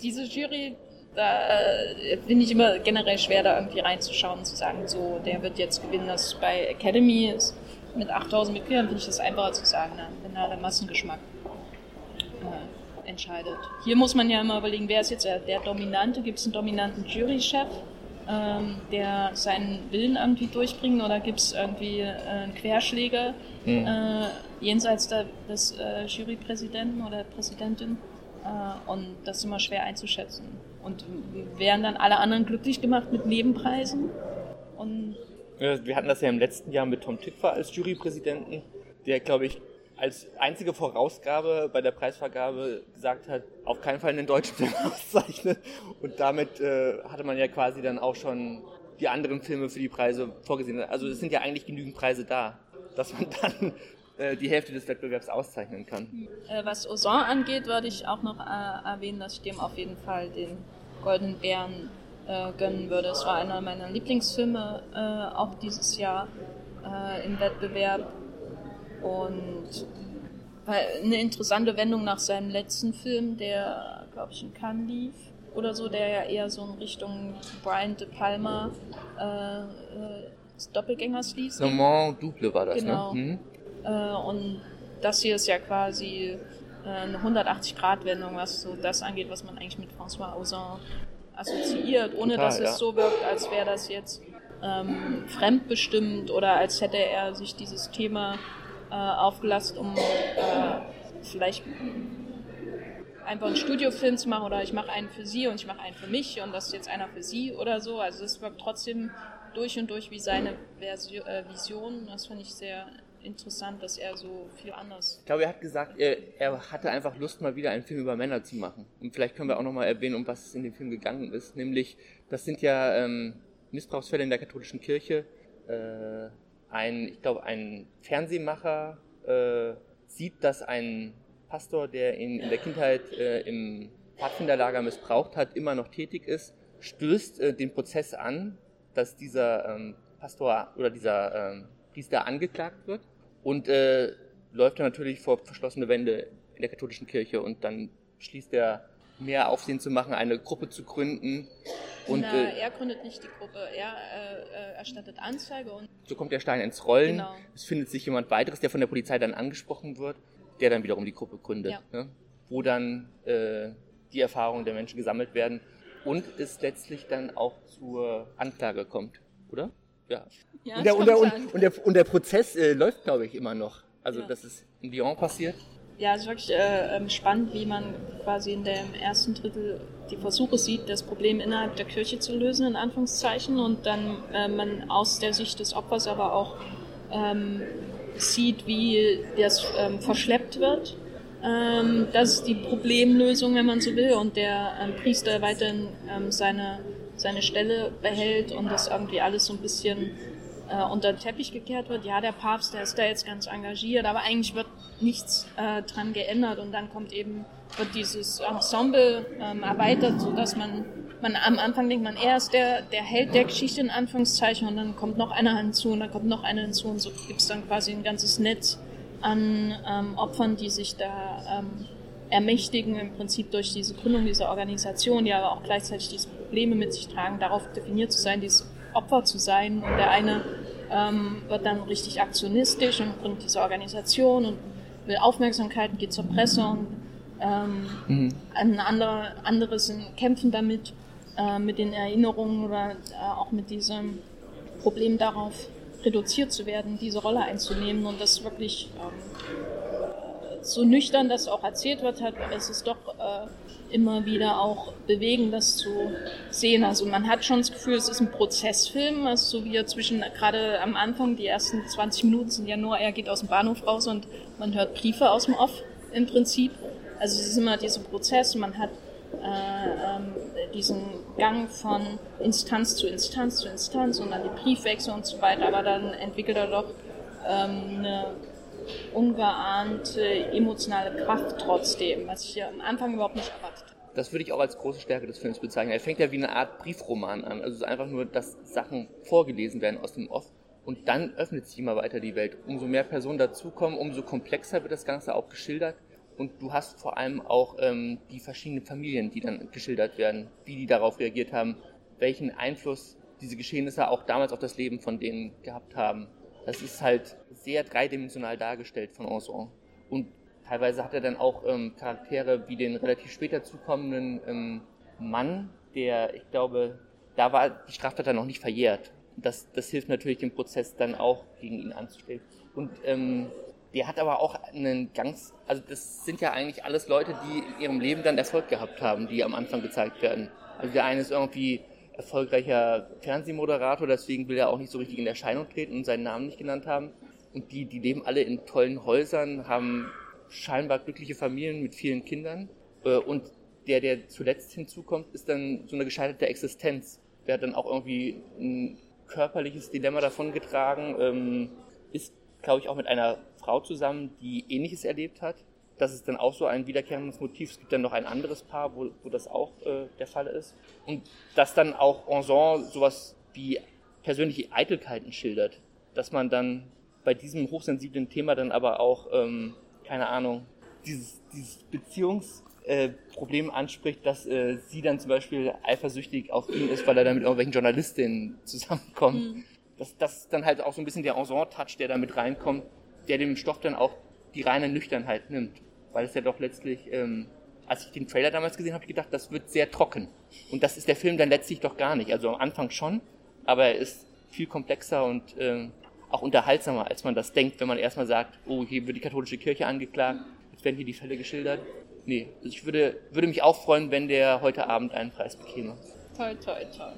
diese Jury, da äh, finde ich immer generell schwer, da irgendwie reinzuschauen und zu sagen, so, der wird jetzt gewinnen. Das bei Academy ist mit 8000 Mitgliedern, finde ich das einfacher zu sagen, ne? wenn da der Massengeschmack entscheidet. Hier muss man ja immer überlegen, wer ist jetzt der, Dominante? Gibt es einen dominanten Jurychef, ähm, der seinen Willen irgendwie durchbringt oder gibt es irgendwie äh, einen Querschläger mhm. äh, jenseits der, des äh, Jurypräsidenten oder Präsidentin? Äh, und das ist immer schwer einzuschätzen. Und werden dann alle anderen glücklich gemacht mit Nebenpreisen? Und wir hatten das ja im letzten Jahr mit Tom Tipfer als Jurypräsidenten, der, glaube ich, als einzige Vorausgabe bei der Preisvergabe gesagt hat, auf keinen Fall einen deutschen Film auszeichnen. Und damit äh, hatte man ja quasi dann auch schon die anderen Filme für die Preise vorgesehen. Also es sind ja eigentlich genügend Preise da, dass man dann äh, die Hälfte des Wettbewerbs auszeichnen kann. Äh, was Ozon angeht, würde ich auch noch äh, erwähnen, dass ich dem auf jeden Fall den Goldenen Bären äh, gönnen würde. Es war einer meiner Lieblingsfilme äh, auch dieses Jahr im Wettbewerb und eine interessante Wendung nach seinem letzten Film, der, glaube ich, in Cannes lief oder so, der ja eher so in Richtung Brian De Palma äh, äh des Doppelgängers lief. Nommant Double war das, ne? genau. ne? Äh, und das hier ist ja quasi äh, eine 180-Grad-Wendung, was so das angeht, was man eigentlich mit François Ozon assoziiert, ohne Total, dass es ja. so wirkt, als wäre das jetzt ähm, fremdbestimmt oder als hätte er sich dieses Thema äh, aufgelasst, um äh, vielleicht einfach einen Studiofilm zu machen oder ich mache einen für sie und ich mache einen für mich und das ist jetzt einer für sie oder so. Also es wirkt trotzdem durch und durch wie seine Version, äh, Vision. Das fand ich sehr interessant, dass er so viel anders. Ich glaube, er hat gesagt, er, er, hatte einfach Lust, mal wieder einen Film über Männer zu machen. Und vielleicht können wir auch nochmal erwähnen, um was es in dem Film gegangen ist. Nämlich, das sind ja ähm, Missbrauchsfälle in der katholischen Kirche. Äh, ein, ich glaube, ein Fernsehmacher äh, sieht, dass ein Pastor, der ihn in der Kindheit äh, im Pfadfinderlager missbraucht hat, immer noch tätig ist, stößt äh, den Prozess an, dass dieser ähm, Pastor oder dieser ähm, Priester angeklagt wird und äh, läuft dann natürlich vor verschlossene Wände in der katholischen Kirche und dann schließt er mehr Aufsehen zu machen, eine Gruppe zu gründen. Und, Na, äh, er gründet nicht die Gruppe, er äh, erstattet Anzeige und. So kommt der Stein ins Rollen. Genau. Es findet sich jemand weiteres, der von der Polizei dann angesprochen wird, der dann wiederum die Gruppe gründet. Ja. Ne? Wo dann äh, die Erfahrungen der Menschen gesammelt werden und es letztlich dann auch zur Anklage kommt, oder? Ja. ja und, der, und, der, und, der, und, der, Prozess äh, läuft, glaube ich, immer noch. Also, ja. das ist in Lyon passiert ja, es ist wirklich äh, ähm, spannend, wie man quasi in dem ersten Drittel die Versuche sieht, das Problem innerhalb der Kirche zu lösen, in Anführungszeichen, und dann äh, man aus der Sicht des Opfers aber auch ähm, sieht, wie das ähm, verschleppt wird. Ähm, das ist die Problemlösung, wenn man so will, und der ähm, Priester weiterhin ähm, seine, seine Stelle behält und das irgendwie alles so ein bisschen äh, unter den Teppich gekehrt wird. Ja, der Papst, der ist da jetzt ganz engagiert, aber eigentlich wird nichts äh, dran geändert und dann kommt eben, wird dieses Ensemble ähm, erweitert, sodass man, man am Anfang denkt man, er ist der, der Held der Geschichte in Anführungszeichen und dann kommt noch einer hinzu und dann kommt noch einer hinzu und so gibt es dann quasi ein ganzes Netz an ähm, Opfern, die sich da ähm, ermächtigen, im Prinzip durch diese Gründung dieser Organisation, die aber auch gleichzeitig diese Probleme mit sich tragen, darauf definiert zu sein, dieses Opfer zu sein. Und der eine ähm, wird dann richtig aktionistisch und gründet diese Organisation und will Aufmerksamkeit und geht zur Presse und ähm, mhm. ein anderer, andere sind kämpfen damit, äh, mit den Erinnerungen oder äh, auch mit diesem Problem darauf reduziert zu werden, diese Rolle einzunehmen und das wirklich ähm, so nüchtern das auch erzählt wird, hat, es ist doch immer wieder auch bewegend, das zu sehen. Also man hat schon das Gefühl, es ist ein Prozessfilm, also so wie er zwischen, gerade am Anfang, die ersten 20 Minuten sind ja nur, er geht aus dem Bahnhof raus und man hört Briefe aus dem Off im Prinzip. Also es ist immer dieser Prozess man hat äh, ähm, diesen Gang von Instanz zu Instanz zu Instanz und dann die Briefwechsel und so weiter, aber dann entwickelt er doch ähm, eine ungeahnte emotionale Kraft trotzdem, was ich am Anfang überhaupt nicht erwartet habe. Das würde ich auch als große Stärke des Films bezeichnen. Er fängt ja wie eine Art Briefroman an. Also es ist einfach nur, dass Sachen vorgelesen werden aus dem Off. Und dann öffnet sich immer weiter die Welt. Umso mehr Personen dazukommen, umso komplexer wird das Ganze auch geschildert. Und du hast vor allem auch ähm, die verschiedenen Familien, die dann geschildert werden, wie die darauf reagiert haben, welchen Einfluss diese Geschehnisse auch damals auf das Leben von denen gehabt haben. Das ist halt sehr dreidimensional dargestellt von Anson. Und teilweise hat er dann auch ähm, Charaktere wie den relativ später zukommenden ähm, Mann, der, ich glaube, da war die Straftat dann noch nicht verjährt. Das, das hilft natürlich dem Prozess dann auch gegen ihn anzustellen. Und ähm, der hat aber auch einen ganz, also das sind ja eigentlich alles Leute, die in ihrem Leben dann Erfolg gehabt haben, die am Anfang gezeigt werden. Also der eine ist irgendwie erfolgreicher Fernsehmoderator, deswegen will er auch nicht so richtig in Erscheinung treten und seinen Namen nicht genannt haben. Und die, die leben alle in tollen Häusern, haben scheinbar glückliche Familien mit vielen Kindern. Äh, und der, der zuletzt hinzukommt, ist dann so eine gescheiterte Existenz. Der hat dann auch irgendwie ein körperliches Dilemma davongetragen, ähm, ist, glaube ich, auch mit einer Frau zusammen, die Ähnliches erlebt hat. Das ist dann auch so ein wiederkehrendes Motiv. Es gibt dann noch ein anderes Paar, wo, wo das auch äh, der Fall ist. Und dass dann auch Anson sowas wie persönliche Eitelkeiten schildert. Dass man dann bei diesem hochsensiblen Thema dann aber auch, ähm, keine Ahnung, dieses, dieses Beziehungsproblem äh, anspricht, dass äh, sie dann zum Beispiel eifersüchtig auf ihn ist, weil er dann mit irgendwelchen Journalistinnen zusammenkommt. Mhm. Das, das ist dann halt auch so ein bisschen der Ensemble-Touch, der da mit reinkommt, der dem Stoff dann auch die reine Nüchternheit nimmt. Weil es ja doch letztlich, ähm, als ich den Trailer damals gesehen habe, ich gedacht, das wird sehr trocken. Und das ist der Film dann letztlich doch gar nicht. Also am Anfang schon, aber er ist viel komplexer und äh, auch unterhaltsamer, als man das denkt, wenn man erstmal sagt, oh, hier wird die katholische Kirche angeklagt, jetzt werden hier die Fälle geschildert. Nee, also ich würde, würde mich auch freuen, wenn der heute Abend einen Preis bekäme. Toll, toll, toll.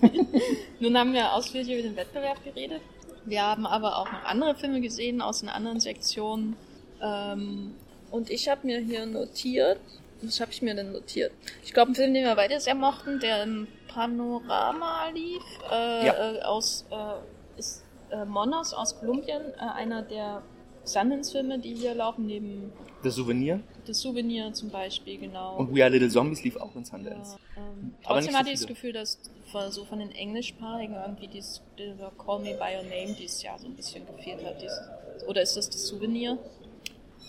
Nun haben wir ausführlich über den Wettbewerb geredet. Wir haben aber auch noch andere Filme gesehen aus einer anderen Sektion. Ähm, und ich habe mir hier notiert, was habe ich mir denn notiert? Ich glaube, ein Film, den wir beide sehr mochten, der im Panorama lief, äh, ja. äh, aus, äh, ist äh, Monos aus Kolumbien, äh, einer der Sundance-Filme, die hier laufen, neben The Souvenir. The Souvenir zum Beispiel, genau. Und We Are Little Zombies lief auch in Sundance. Ja, ähm, trotzdem hatte ich das Gefühl, dass so von den Englischsprachigen irgendwie dieses, dieser Call Me By Your Name dieses Jahr so ein bisschen gefehlt hat. Dieses, oder ist das das Souvenir?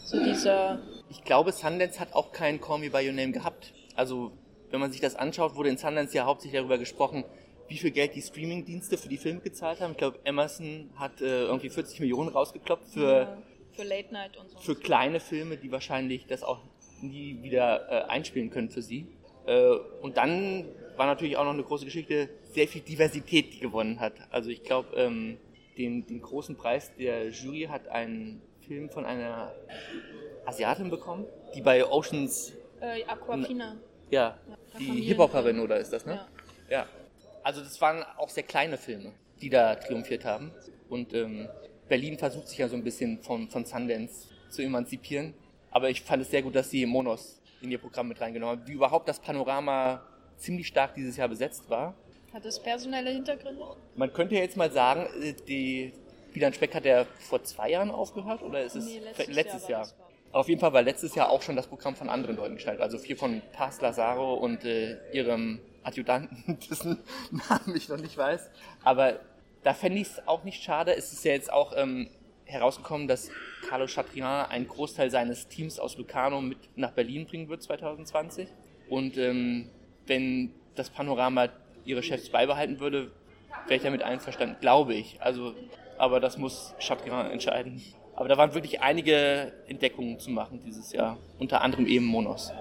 So dieser... Ich glaube, Sundance hat auch keinen Call Me By Your Name gehabt. Also, wenn man sich das anschaut, wurde in Sundance ja hauptsächlich darüber gesprochen, wie viel Geld die Streaming-Dienste für die Filme gezahlt haben. Ich glaube, Emerson hat äh, irgendwie 40 Millionen rausgekloppt für, ja, für Late Night und so. Für kleine Filme, die wahrscheinlich das auch nie wieder äh, einspielen können für sie. Äh, und dann war natürlich auch noch eine große Geschichte, sehr viel Diversität, die gewonnen hat. Also ich glaube, ähm, den, den großen Preis der Jury hat ein Film von einer Asiatin bekommen, die bei Oceans... Äh, Aquafina. Ja, ja die Hip-Hopperin oder ist das, ne? Ja. ja. Also das waren auch sehr kleine Filme, die da triumphiert haben. Und ähm, Berlin versucht sich ja so ein bisschen von, von Sundance zu emanzipieren. Aber ich fand es sehr gut, dass sie Monos in ihr Programm mit reingenommen haben, wie überhaupt das Panorama ziemlich stark dieses Jahr besetzt war. Hat es personelle Hintergründe? Man könnte ja jetzt mal sagen, äh, die Wieland Speck hat ja vor zwei Jahren aufgehört oder ist es nee, letztes, letztes Jahr? Jahr? Auf jeden Fall war letztes Jahr auch schon das Programm von anderen Leuten gestaltet. Also viel von Paz Lazaro und äh, ihrem Adjutanten, dessen Namen ich noch nicht weiß. Aber da fände ich es auch nicht schade. Es ist ja jetzt auch ähm, herausgekommen, dass Carlos Chatrian einen Großteil seines Teams aus Lucano mit nach Berlin bringen wird 2020. Und ähm, wenn das Panorama ihre Chefs beibehalten würde, wäre ich damit einverstanden, glaube ich. Also, aber das muss Chatrian entscheiden. Aber da waren wirklich einige Entdeckungen zu machen dieses Jahr, unter anderem eben Monos.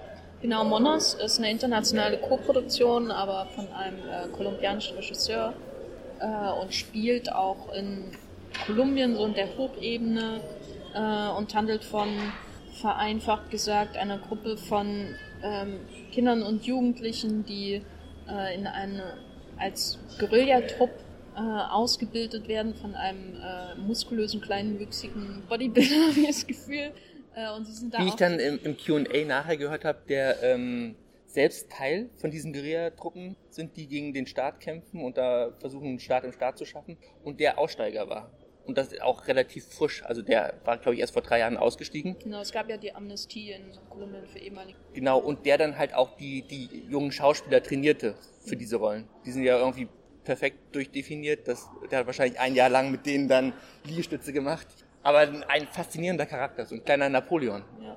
Genau, Monos ist eine internationale Co-Produktion, aber von einem äh, kolumbianischen Regisseur äh, und spielt auch in Kolumbien, so in der Hochebene äh, und handelt von vereinfacht gesagt einer Gruppe von ähm, Kindern und Jugendlichen, die äh, in eine, als Guerillatrupp äh, ausgebildet werden von einem äh, muskulösen, kleinwüchsigen Bodybuilder, habe ich das Gefühl. Äh, und sie sind da Wie ich dann im, im Q&A nachher gehört habe, der ähm, selbst Teil von diesen Guerillatruppen sind, die gegen den Staat kämpfen und da versuchen, einen Staat im Staat zu schaffen und der Aussteiger war und das ist auch relativ frisch. Also der war, glaube ich, erst vor drei Jahren ausgestiegen. Genau, es gab ja die Amnestie in Kolumbien für ehemalige. Genau, und der dann halt auch die, die jungen Schauspieler trainierte für diese Rollen. Die sind ja irgendwie perfekt durchdefiniert. Das, der hat wahrscheinlich ein Jahr lang mit denen dann Liegestütze gemacht. Aber ein faszinierender Charakter, so ein kleiner Napoleon. Ja.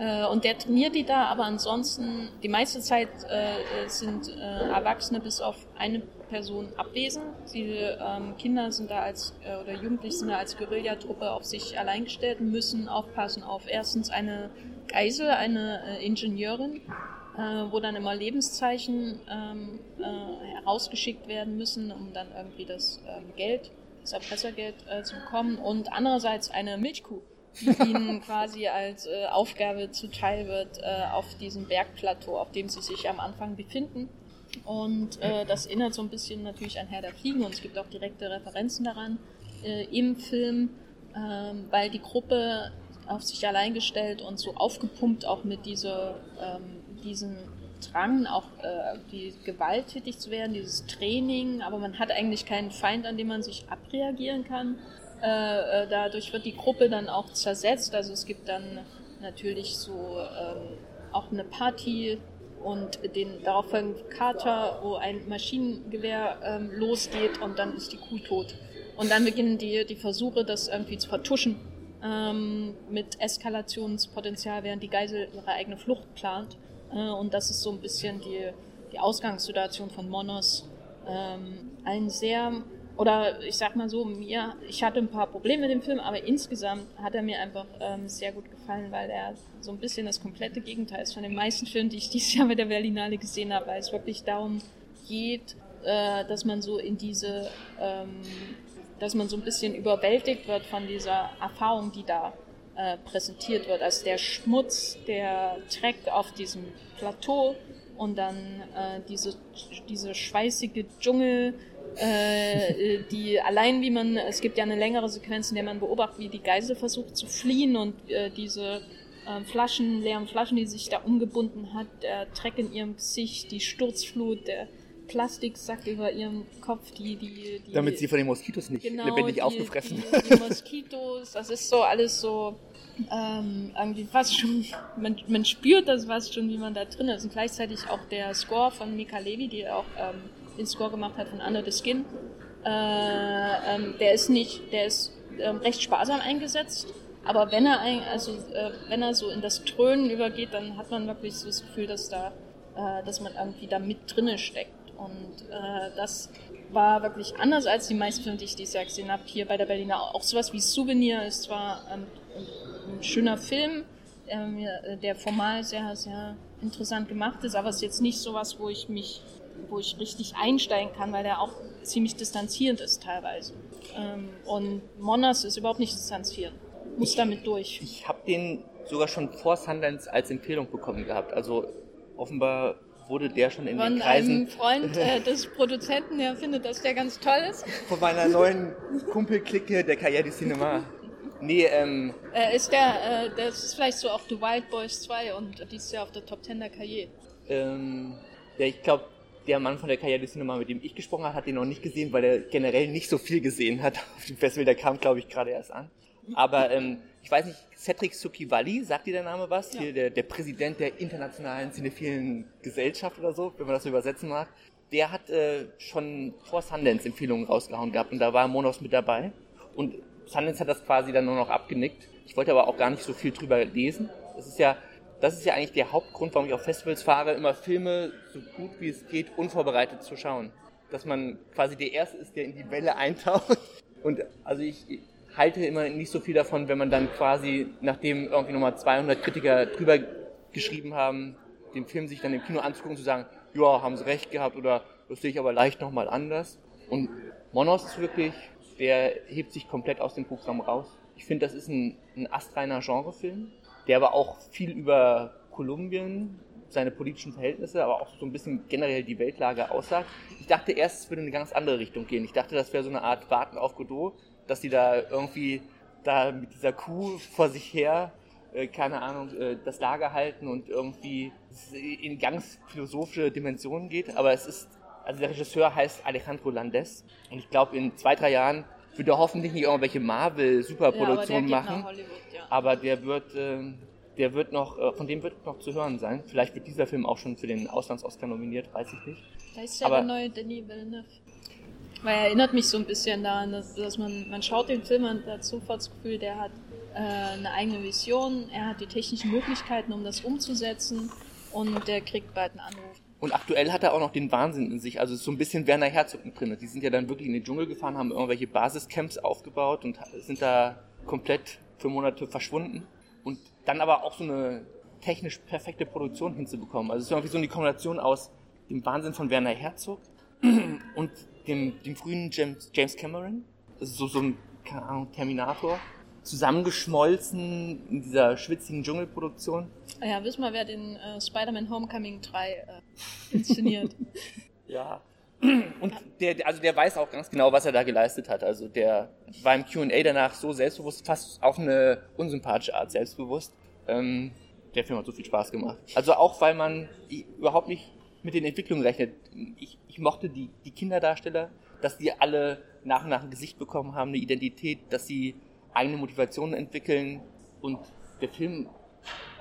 Äh, und der trainiert die da, aber ansonsten, die meiste Zeit äh, sind äh, Erwachsene bis auf eine Person abwesend. Die ähm, Kinder sind da als, äh, oder Jugendliche sind da als Guerillatruppe auf sich allein gestellt und müssen aufpassen auf erstens eine Geisel, eine äh, Ingenieurin, äh, wo dann immer Lebenszeichen ähm, äh, herausgeschickt werden müssen, um dann irgendwie das ähm, Geld, das Erpressergeld äh, zu bekommen. Und andererseits eine Milchkuh die ihnen quasi als äh, Aufgabe zuteil wird äh, auf diesem Bergplateau, auf dem sie sich am Anfang befinden. Und äh, das erinnert so ein bisschen natürlich an Herr der Fliegen und es gibt auch direkte Referenzen daran äh, im Film, äh, weil die Gruppe auf sich allein gestellt und so aufgepumpt auch mit dieser, ähm, diesem Drang, auch äh, die gewalttätig zu werden, dieses Training, aber man hat eigentlich keinen Feind, an dem man sich abreagieren kann. Äh, äh, dadurch wird die Gruppe dann auch zersetzt, also es gibt dann natürlich so ähm, auch eine Party und den darauffolgenden Kater, wo ein Maschinengewehr ähm, losgeht und dann ist die Kuh tot. Und dann beginnen die, die Versuche, das irgendwie zu vertuschen ähm, mit Eskalationspotenzial, während die Geisel ihre eigene Flucht plant. Äh, und das ist so ein bisschen die, die Ausgangssituation von Monos. Ähm, ein sehr oder ich sag mal so, mir, ich hatte ein paar Probleme mit dem Film, aber insgesamt hat er mir einfach ähm, sehr gut gefallen, weil er so ein bisschen das komplette Gegenteil ist von den meisten Filmen, die ich dieses Jahr mit der Berlinale gesehen habe, weil es wirklich darum geht, äh, dass man so in diese, ähm, dass man so ein bisschen überwältigt wird von dieser Erfahrung, die da äh, präsentiert wird. Also der Schmutz, der Dreck auf diesem Plateau und dann äh, diese, diese schweißige Dschungel, äh, die allein wie man, es gibt ja eine längere Sequenz, in der man beobachtet, wie die Geisel versucht zu fliehen und äh, diese äh, Flaschen, leeren Flaschen, die sich da umgebunden hat, der Dreck in ihrem Gesicht, die Sturzflut, der Plastiksack über ihrem Kopf, die, die, die Damit sie von den Moskitos nicht genau, lebendig die, aufgefressen die, die Moskitos, das ist so alles so ähm, irgendwie fast schon, man, man spürt das fast schon, wie man da drin ist. Und gleichzeitig auch der Score von Mika Levi, die auch ähm, den Score gemacht hat von Under the Skin, äh, ähm, der ist nicht, der ist ähm, recht sparsam eingesetzt. Aber wenn er ein, also äh, wenn er so in das Trönen übergeht, dann hat man wirklich so das Gefühl, dass da, äh, dass man irgendwie da mit drinne steckt. Und äh, das war wirklich anders als die meisten Filme, die ich dieses Jahr gesehen habe. Hier bei der Berliner auch sowas wie Souvenir ist zwar ähm, ein schöner Film, äh, der formal sehr, sehr interessant gemacht ist, aber es ist jetzt nicht sowas, wo ich mich wo ich richtig einsteigen kann, weil der auch ziemlich distanzierend ist teilweise. Ähm, und Monas ist überhaupt nicht distanzierend. Muss ich, damit durch. Ich habe den sogar schon vor Sundance als Empfehlung bekommen gehabt. Also offenbar wurde der schon in Von den Kreisen... einem Freund äh, des Produzenten, der findet, dass der ganz toll ist. Von meiner neuen Kumpelklicke der du Cinema. Nee, ähm... Äh, ist der, äh, das ist vielleicht so auch The Wild Boys 2 und dieses Jahr auf der Top 10 der Cahiers. Ähm, ja, ich glaube, der Mann von der Cinema, mit dem ich gesprochen habe, hat den noch nicht gesehen, weil er generell nicht so viel gesehen hat auf dem Festival. Der kam, glaube ich, gerade erst an. Aber ähm, ich weiß nicht, Cedric Sukiwali, sagt dir der Name was? Ja. Hier der, der Präsident der internationalen cinephilen Gesellschaft oder so, wenn man das so übersetzen mag. Der hat äh, schon vor Sundance Empfehlungen rausgehauen gehabt und da war Monos mit dabei. Und Sundance hat das quasi dann nur noch abgenickt. Ich wollte aber auch gar nicht so viel drüber lesen. Das ist ja das ist ja eigentlich der Hauptgrund, warum ich auf Festivals fahre, immer Filme so gut wie es geht unvorbereitet zu schauen. Dass man quasi der Erste ist, der in die Welle eintaucht. Und also ich halte immer nicht so viel davon, wenn man dann quasi, nachdem irgendwie nochmal 200 Kritiker drüber geschrieben haben, den Film sich dann im Kino anzugucken zu sagen, ja, haben sie recht gehabt oder das sehe ich aber leicht nochmal anders. Und Monos wirklich, der hebt sich komplett aus dem Programm raus. Ich finde, das ist ein, ein astreiner Genrefilm der aber auch viel über Kolumbien, seine politischen Verhältnisse, aber auch so ein bisschen generell die Weltlage aussagt. Ich dachte erst, es würde in eine ganz andere Richtung gehen. Ich dachte, das wäre so eine Art Warten auf Godot, dass die da irgendwie da mit dieser Kuh vor sich her, äh, keine Ahnung, äh, das Lager halten und irgendwie in ganz philosophische Dimensionen geht. Aber es ist, also der Regisseur heißt Alejandro Landes und ich glaube, in zwei, drei Jahren wird er hoffentlich nicht irgendwelche Marvel-Superproduktionen ja, machen. Aber der wird, äh, der wird noch, äh, von dem wird noch zu hören sein. Vielleicht wird dieser Film auch schon für den Auslands-Oscar nominiert, weiß ich nicht. Da ist ja Aber, der neue Denis Villeneuve. Weil er erinnert mich so ein bisschen daran, dass, dass man, man schaut den Film und hat sofort das Gefühl, der hat äh, eine eigene Vision, er hat die technischen Möglichkeiten, um das umzusetzen und der kriegt bald einen Anruf. Und aktuell hat er auch noch den Wahnsinn in sich. Also so ein bisschen Werner Herzog drin. Die sind ja dann wirklich in den Dschungel gefahren, haben irgendwelche Basiscamps aufgebaut und sind da komplett für Monate verschwunden. Und dann aber auch so eine technisch perfekte Produktion hinzubekommen. Also es ist irgendwie so eine Kombination aus dem Wahnsinn von Werner Herzog und dem, dem frühen James, James Cameron. Das ist so, so ein, keine Ahnung, Terminator zusammengeschmolzen in dieser schwitzigen Dschungelproduktion. Ja, wissen wir, wer den äh, Spider-Man Homecoming 3 äh, inszeniert. ja. Und der, also der weiß auch ganz genau, was er da geleistet hat. Also der war im Q&A danach so selbstbewusst, fast auf eine unsympathische Art selbstbewusst. Ähm, der Film hat so viel Spaß gemacht. Also auch, weil man überhaupt nicht mit den Entwicklungen rechnet. Ich, ich mochte die, die Kinderdarsteller, dass die alle nach und nach ein Gesicht bekommen haben, eine Identität, dass sie eigene Motivationen entwickeln und der Film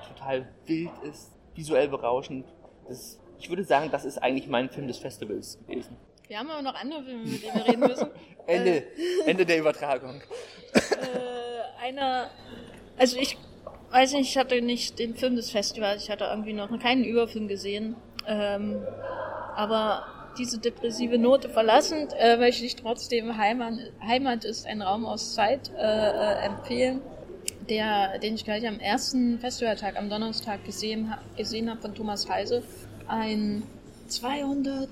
total wild ist, visuell berauschend. Das, ich würde sagen, das ist eigentlich mein Film des Festivals gewesen. Wir haben aber noch andere Filme, mit denen wir reden müssen. Ende, äh, Ende der Übertragung. Äh, einer, also ich weiß nicht, ich hatte nicht den Film des Festivals, ich hatte irgendwie noch keinen Überfilm gesehen. Ähm, aber diese depressive Note verlassend, äh, möchte ich trotzdem Heimat, Heimat ist ein Raum aus Zeit äh, äh, empfehlen, der, den ich gleich am ersten Festivaltag, am Donnerstag gesehen, gesehen habe von Thomas Heise. Ein 200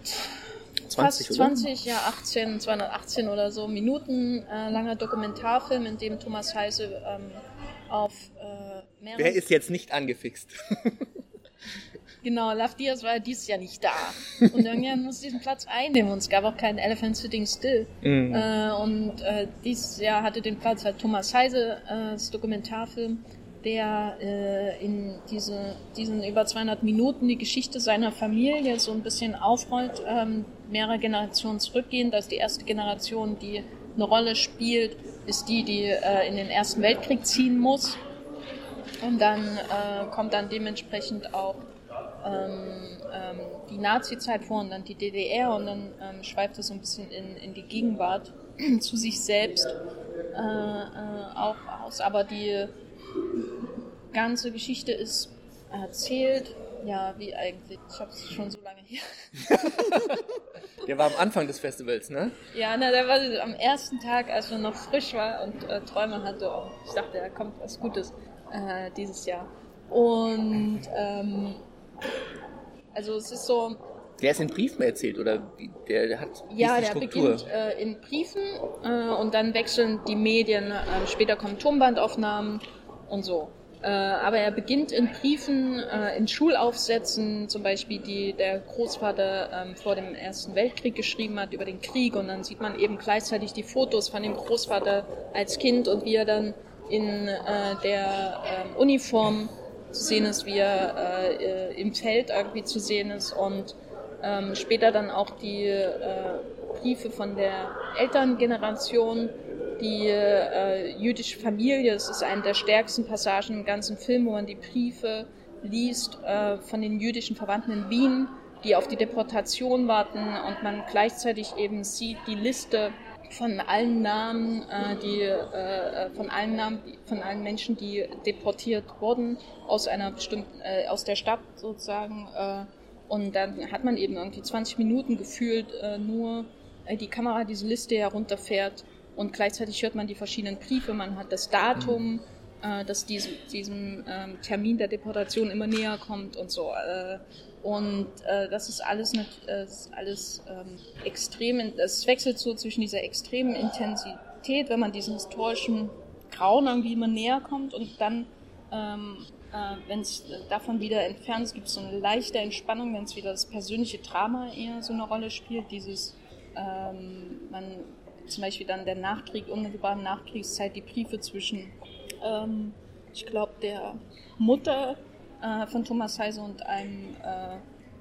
fast 20, ja 18, 218 oder so Minuten äh, langer Dokumentarfilm, in dem Thomas Heise ähm, auf äh, mehrere... Wer ist jetzt nicht angefixt? Genau, Love Diaz war ja dieses Jahr nicht da. Und irgendjemand muss diesen Platz einnehmen und es gab auch keinen Elephant Sitting Still. Mhm. Äh, und äh, dieses Jahr hatte den Platz halt Thomas Heise, äh, das Dokumentarfilm, der äh, in diese, diesen über 200 Minuten die Geschichte seiner Familie so ein bisschen aufrollt, ähm, mehrere Generationen zurückgehend. Also die erste Generation, die eine Rolle spielt, ist die, die äh, in den Ersten Weltkrieg ziehen muss. Und dann äh, kommt dann dementsprechend auch ähm, ähm, die Nazi-Zeit vor und dann die DDR und dann ähm, schweift es so ein bisschen in, in die Gegenwart zu sich selbst äh, äh, auch aus. Aber die ganze Geschichte ist erzählt, ja, wie eigentlich. Ich habe es schon so lange hier. der war am Anfang des Festivals, ne? Ja, na, der war am ersten Tag, als man noch frisch war und äh, Träume hatte. Und ich dachte, da kommt was Gutes äh, dieses Jahr. Und ähm, also es ist so. Der ist in Briefen erzählt oder der, hat Ja, der Struktur? beginnt äh, in Briefen äh, und dann wechseln die Medien. Äh, später kommen Tonbandaufnahmen und so. Äh, aber er beginnt in Briefen, äh, in Schulaufsätzen, zum Beispiel, die der Großvater ähm, vor dem Ersten Weltkrieg geschrieben hat über den Krieg. Und dann sieht man eben gleichzeitig die Fotos von dem Großvater als Kind und wie er dann in äh, der ähm, Uniform zu sehen ist, wie er im Feld irgendwie zu sehen ist und ähm, später dann auch die Briefe von der Elterngeneration, die äh, jüdische Familie, es ist eine der stärksten Passagen im ganzen Film, wo man die Briefe liest äh, von den jüdischen Verwandten in Wien, die auf die Deportation warten und man gleichzeitig eben sieht die Liste von allen Namen, äh, die äh, äh, von allen Namen, von allen Menschen, die deportiert wurden aus einer bestimmten, äh, aus der Stadt sozusagen. Äh, und dann hat man eben irgendwie 20 Minuten gefühlt äh, nur äh, die Kamera diese Liste herunterfährt und gleichzeitig hört man die verschiedenen Briefe, man hat das Datum. Mhm. Äh, dass diesem, diesem ähm, Termin der Deportation immer näher kommt und so. Äh, und äh, das ist alles, nicht, äh, ist alles ähm, extrem, es wechselt so zwischen dieser extremen Intensität, wenn man diesen historischen Grauen irgendwie immer näher kommt und dann ähm, äh, wenn es davon wieder entfernt ist, gibt es so eine leichte Entspannung, wenn es wieder das persönliche Drama eher so eine Rolle spielt. Dieses, ähm, man zum Beispiel dann der Nachkrieg, unmittelbaren Nachkriegszeit, die Briefe zwischen, ähm, ich glaube, der Mutter äh, von Thomas Heise und einem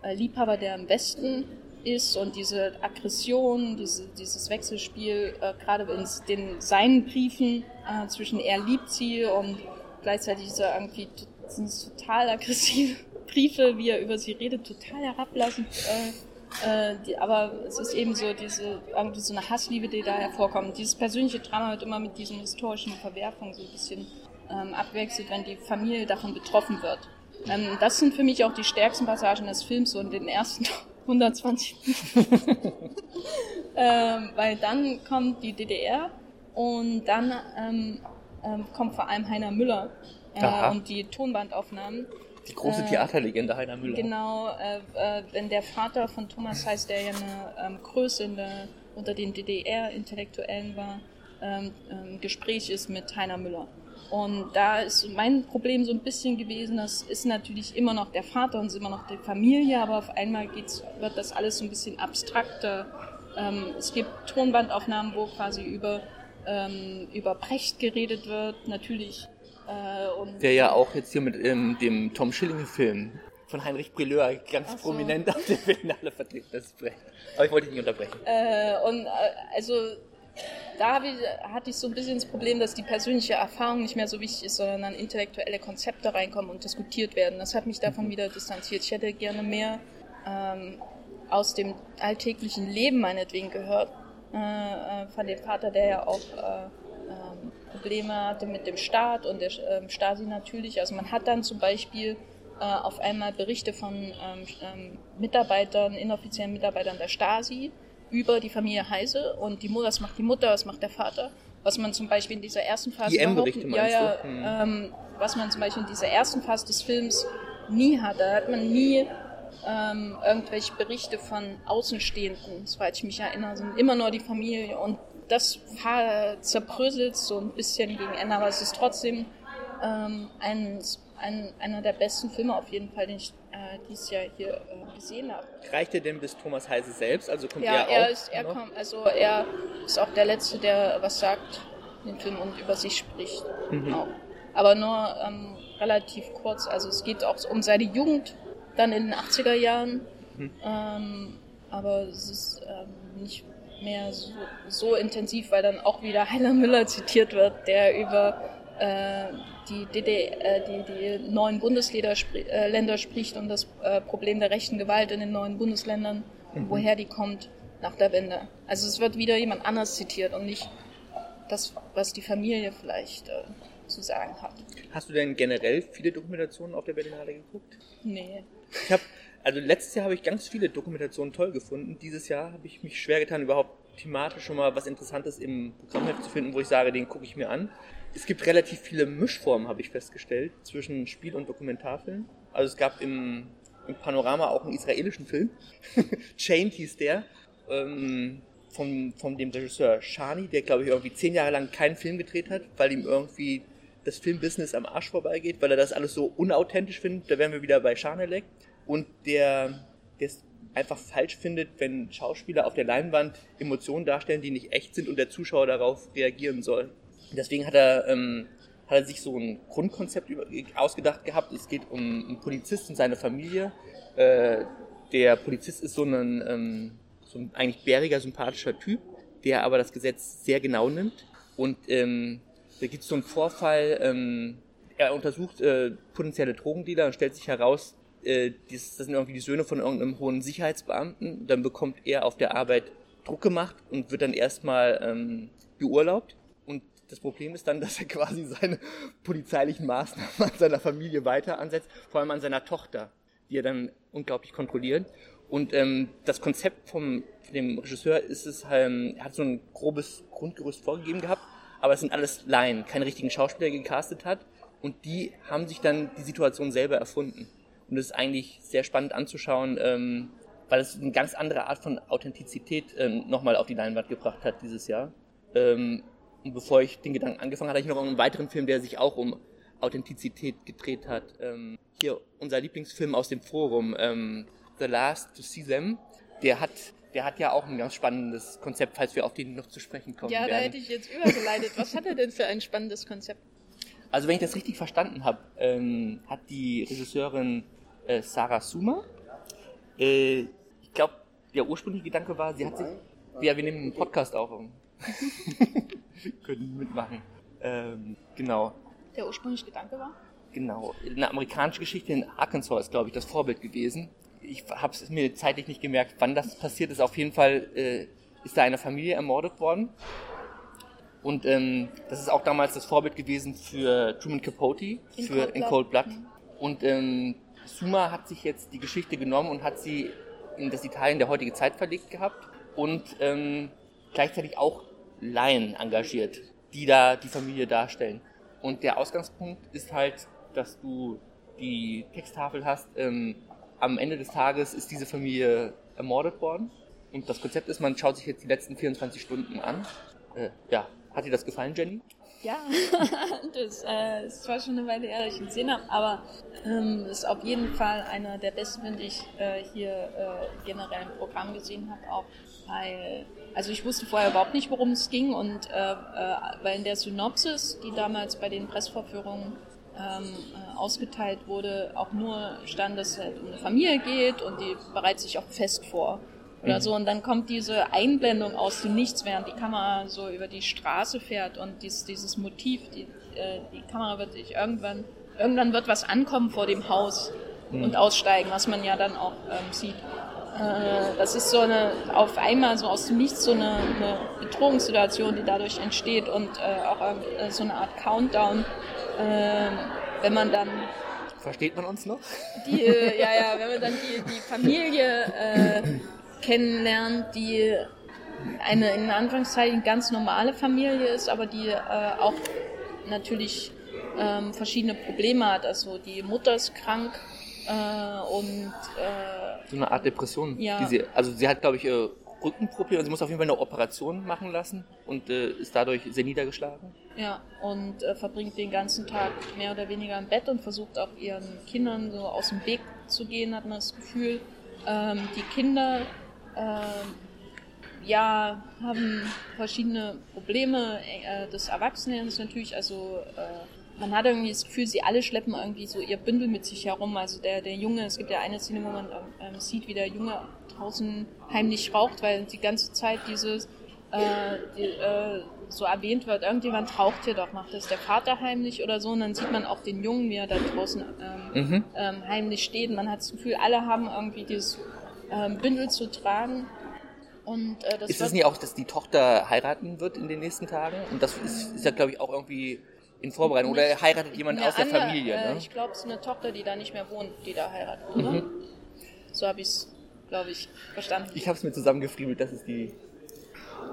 äh, Liebhaber, der im Westen ist und diese Aggression, diese, dieses Wechselspiel, äh, gerade in den, seinen Briefen äh, zwischen er liebt sie und gleichzeitig er irgendwie sind total aggressive Briefe, wie er über sie redet, total herablassend. Äh, äh, die, aber es ist eben so diese irgendwie so eine Hassliebe, die da hervorkommt. Dieses persönliche Drama wird immer mit diesen historischen Verwerfungen so ein bisschen ähm, abwechselt, wenn die Familie davon betroffen wird. Ähm, das sind für mich auch die stärksten Passagen des Films, so in den ersten 120 ähm, Weil dann kommt die DDR und dann ähm, ähm, kommt vor allem Heiner Müller äh, und die Tonbandaufnahmen. Die große äh, Theaterlegende Heiner Müller. Genau, äh, äh, wenn der Vater von Thomas heißt, der ja eine ähm, Größe in der, unter den DDR-Intellektuellen war, ähm, ähm, Gespräch ist mit Heiner Müller. Und da ist mein Problem so ein bisschen gewesen, das ist natürlich immer noch der Vater und ist immer noch die Familie, aber auf einmal geht's, wird das alles so ein bisschen abstrakter. Ähm, es gibt Tonbandaufnahmen, wo quasi über, ähm, über Brecht geredet wird, natürlich. Äh, Der ja auch jetzt hier mit ähm, dem Tom Schilling-Film von Heinrich Brilleur ganz so. prominent auf der Berlinale vertreten ist. Aber ich wollte dich nicht unterbrechen. Äh, und äh, also da hatte ich so ein bisschen das Problem, dass die persönliche Erfahrung nicht mehr so wichtig ist, sondern dann intellektuelle Konzepte reinkommen und diskutiert werden. Das hat mich davon mhm. wieder distanziert. Ich hätte gerne mehr ähm, aus dem alltäglichen Leben meinetwegen gehört. Äh, äh, von dem Vater, der ja auch äh, ähm, Probleme hatte mit dem Staat und der ähm, Stasi natürlich. Also man hat dann zum Beispiel äh, auf einmal Berichte von ähm, ähm, Mitarbeitern, inoffiziellen Mitarbeitern der Stasi, über die Familie Heise und die Mutter, was macht die Mutter, was macht der Vater, was man zum Beispiel in dieser ersten Phase die M-Berichte ja, ja, hm. ähm, was man zum Beispiel in dieser ersten Phase des Films nie hat. Da hat man nie ähm, irgendwelche Berichte von Außenstehenden, soweit ich mich erinnere, sind immer nur die Familie und das zerbröselt so ein bisschen gegen Ende, aber es ist trotzdem ähm, ein, ein, einer der besten Filme auf jeden Fall, den ich äh, dieses Jahr hier äh, gesehen habe. Reicht er denn bis Thomas Heise selbst? Also kommt ja, er, er auch ist, er kommt, also er ist auch der Letzte, der was sagt in dem Film und über sich spricht. Mhm. Auch. Aber nur ähm, relativ kurz. Also es geht auch um seine Jugend, dann in den 80er Jahren. Mhm. Ähm, aber es ist ähm, nicht mehr so, so, intensiv, weil dann auch wieder Heiner Müller zitiert wird, der über äh, die, DD, äh, die, die neuen Bundesländer spri äh, Länder spricht und das äh, Problem der rechten Gewalt in den neuen Bundesländern, mhm. woher die kommt nach der Wende. Also es wird wieder jemand anders zitiert und nicht das, was die Familie vielleicht äh, zu sagen hat. Hast du denn generell viele Dokumentationen auf der Berlinale geguckt? Nee. Ich habe, also letztes Jahr habe ich ganz viele Dokumentationen toll gefunden. Dieses Jahr habe ich mich schwer getan, überhaupt thematisch schon mal was Interessantes im Programmheft zu finden, wo ich sage, den gucke ich mir an es gibt relativ viele Mischformen, habe ich festgestellt, zwischen Spiel- und Dokumentarfilm. Also es gab im, im Panorama auch einen israelischen Film. Chained hieß der. Ähm, von, von dem Regisseur Shani, der glaube ich irgendwie zehn Jahre lang keinen Film gedreht hat, weil ihm irgendwie das Filmbusiness am Arsch vorbeigeht, weil er das alles so unauthentisch findet. Da wären wir wieder bei Schanelek. Und der, es einfach falsch findet, wenn Schauspieler auf der Leinwand Emotionen darstellen, die nicht echt sind und der Zuschauer darauf reagieren soll. Deswegen hat er, ähm, hat er sich so ein Grundkonzept über, ausgedacht gehabt. Es geht um einen Polizist und seine Familie. Äh, der Polizist ist so ein, ähm, so ein eigentlich bäriger, sympathischer Typ, der aber das Gesetz sehr genau nimmt. Und ähm, da gibt es so einen Vorfall, ähm, er untersucht äh, potenzielle Drogendealer und stellt sich heraus, äh, das, sind irgendwie die Söhne von irgendeinem hohen Sicherheitsbeamten. Dann bekommt er auf der Arbeit Druck gemacht und wird dann erstmal ähm, beurlaubt. Das Problem ist dann, dass er quasi seine polizeilichen Maßnahmen an seiner Familie weiter ansetzt, vor allem an seiner Tochter, die er dann unglaublich kontrolliert. Und ähm, das Konzept vom dem Regisseur ist es, ähm, er hat so ein grobes Grundgerüst vorgegeben gehabt, aber es sind alles Laien, keine richtigen Schauspieler gecastet hat. Und die haben sich dann die Situation selber erfunden. Und es ist eigentlich sehr spannend anzuschauen, ähm, weil es eine ganz andere Art von Authentizität ähm, nochmal auf die Leinwand gebracht hat dieses Jahr. Ähm, und bevor ich den Gedanken angefangen hatte, hatte ich noch einen weiteren Film, der sich auch um Authentizität gedreht hat. Ähm, hier unser Lieblingsfilm aus dem Forum, ähm, The Last to See Them, der hat der hat ja auch ein ganz spannendes Konzept, falls wir auf den noch zu sprechen kommen ja, werden. Da hätte ich jetzt übergeleitet. Was hat er denn für ein spannendes Konzept? Also wenn ich das richtig verstanden habe, ähm, hat die Regisseurin äh, Sarah Suma, äh, ich glaube, der ursprüngliche Gedanke war, sie hat sich, ja, wir nehmen einen Podcast auf, können mitmachen. Ähm, genau. Der ursprüngliche Gedanke war? Genau. Eine amerikanische Geschichte in Arkansas ist, glaube ich, das Vorbild gewesen ich habe es mir zeitlich nicht gemerkt, wann das passiert ist. Auf jeden Fall äh, ist da eine Familie ermordet worden. Und ähm, das ist auch damals das Vorbild gewesen für Truman Capote, in für Cold In Cold Blood. Mhm. Und ähm, Suma hat sich jetzt die Geschichte genommen und hat sie in das Italien der heutigen Zeit verlegt gehabt und ähm, gleichzeitig auch Laien engagiert, die da die Familie darstellen. Und der Ausgangspunkt ist halt, dass du die Texttafel hast, ähm, am Ende des Tages ist diese Familie ermordet worden. Und das Konzept ist, man schaut sich jetzt die letzten 24 Stunden an. Äh, ja, hat dir das gefallen, Jenny? Ja, das äh, ist zwar schon eine Weile her, dass ich ihn gesehen habe, aber ähm, ist auf jeden Fall einer der besten, finde ich, äh, hier äh, generell im Programm gesehen habe, auch weil, also ich wusste vorher überhaupt nicht, worum es ging und äh, äh, weil in der Synopsis, die damals bei den Pressvorführungen ähm, äh, ausgeteilt wurde, auch nur stand, dass es halt um eine Familie geht und die bereitet sich auch fest vor oder mhm. so. Und dann kommt diese Einblendung aus dem Nichts, während die Kamera so über die Straße fährt und dies, dieses Motiv, die, äh, die Kamera wird sich irgendwann, irgendwann wird was ankommen vor dem Haus mhm. und aussteigen, was man ja dann auch ähm, sieht. Äh, das ist so eine, auf einmal so aus dem Nichts so eine, eine Bedrohungssituation, die dadurch entsteht und äh, auch äh, so eine Art Countdown äh, wenn man dann Versteht man uns noch? Die, äh, ja, ja, wenn man dann die, die Familie äh, kennenlernt, die eine in Anführungszeichen ganz normale Familie ist, aber die äh, auch natürlich ähm, verschiedene Probleme hat. Also die Mutter ist krank äh, und äh, so eine Art Depression. Ja. Sie, also sie hat, glaube ich, Rückenprobleme. Sie muss auf jeden Fall eine Operation machen lassen und äh, ist dadurch sehr niedergeschlagen. Ja, und äh, verbringt den ganzen Tag mehr oder weniger im Bett und versucht auch ihren Kindern so aus dem Weg zu gehen, hat man das Gefühl. Ähm, die Kinder äh, ja, haben verschiedene Probleme äh, des Erwachsenen natürlich, also äh, man hat irgendwie das Gefühl, sie alle schleppen irgendwie so ihr Bündel mit sich herum. Also der, der Junge, es gibt ja eine Szene, wo man ähm, sieht, wie der Junge draußen heimlich raucht, weil die ganze Zeit dieses äh, die, äh, so erwähnt wird, irgendjemand raucht hier doch, macht das der Vater heimlich oder so und dann sieht man auch den Jungen, wie er da draußen ähm, mhm. ähm, heimlich steht und man hat das Gefühl, alle haben irgendwie dieses ähm, Bündel zu tragen. Und, äh, das ist es nicht auch, dass die Tochter heiraten wird in den nächsten Tagen? Und das ist, ist ja, glaube ich, auch irgendwie in Vorbereitung. Oder heiratet jemand aus der Familie? Äh, ne? Ich glaube, es ist eine Tochter, die da nicht mehr wohnt, die da heiratet, oder? Mhm. So habe ich es glaube ich, verstanden. Ich habe es mir zusammengefriemelt, dass es die,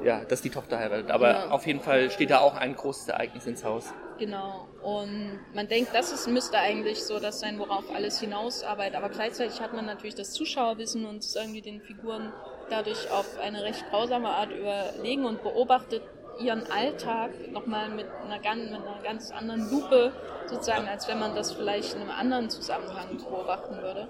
ja, dass die Tochter heiratet. Aber ja. auf jeden Fall steht da auch ein großes Ereignis ins Haus. Genau. Und man denkt, das ist, müsste eigentlich so das sein, worauf alles hinausarbeitet. Aber gleichzeitig hat man natürlich das Zuschauerwissen und es irgendwie den Figuren dadurch auf eine recht grausame Art überlegen und beobachtet ihren Alltag nochmal mit einer, ganz, mit einer ganz anderen Lupe sozusagen, als wenn man das vielleicht in einem anderen Zusammenhang beobachten würde.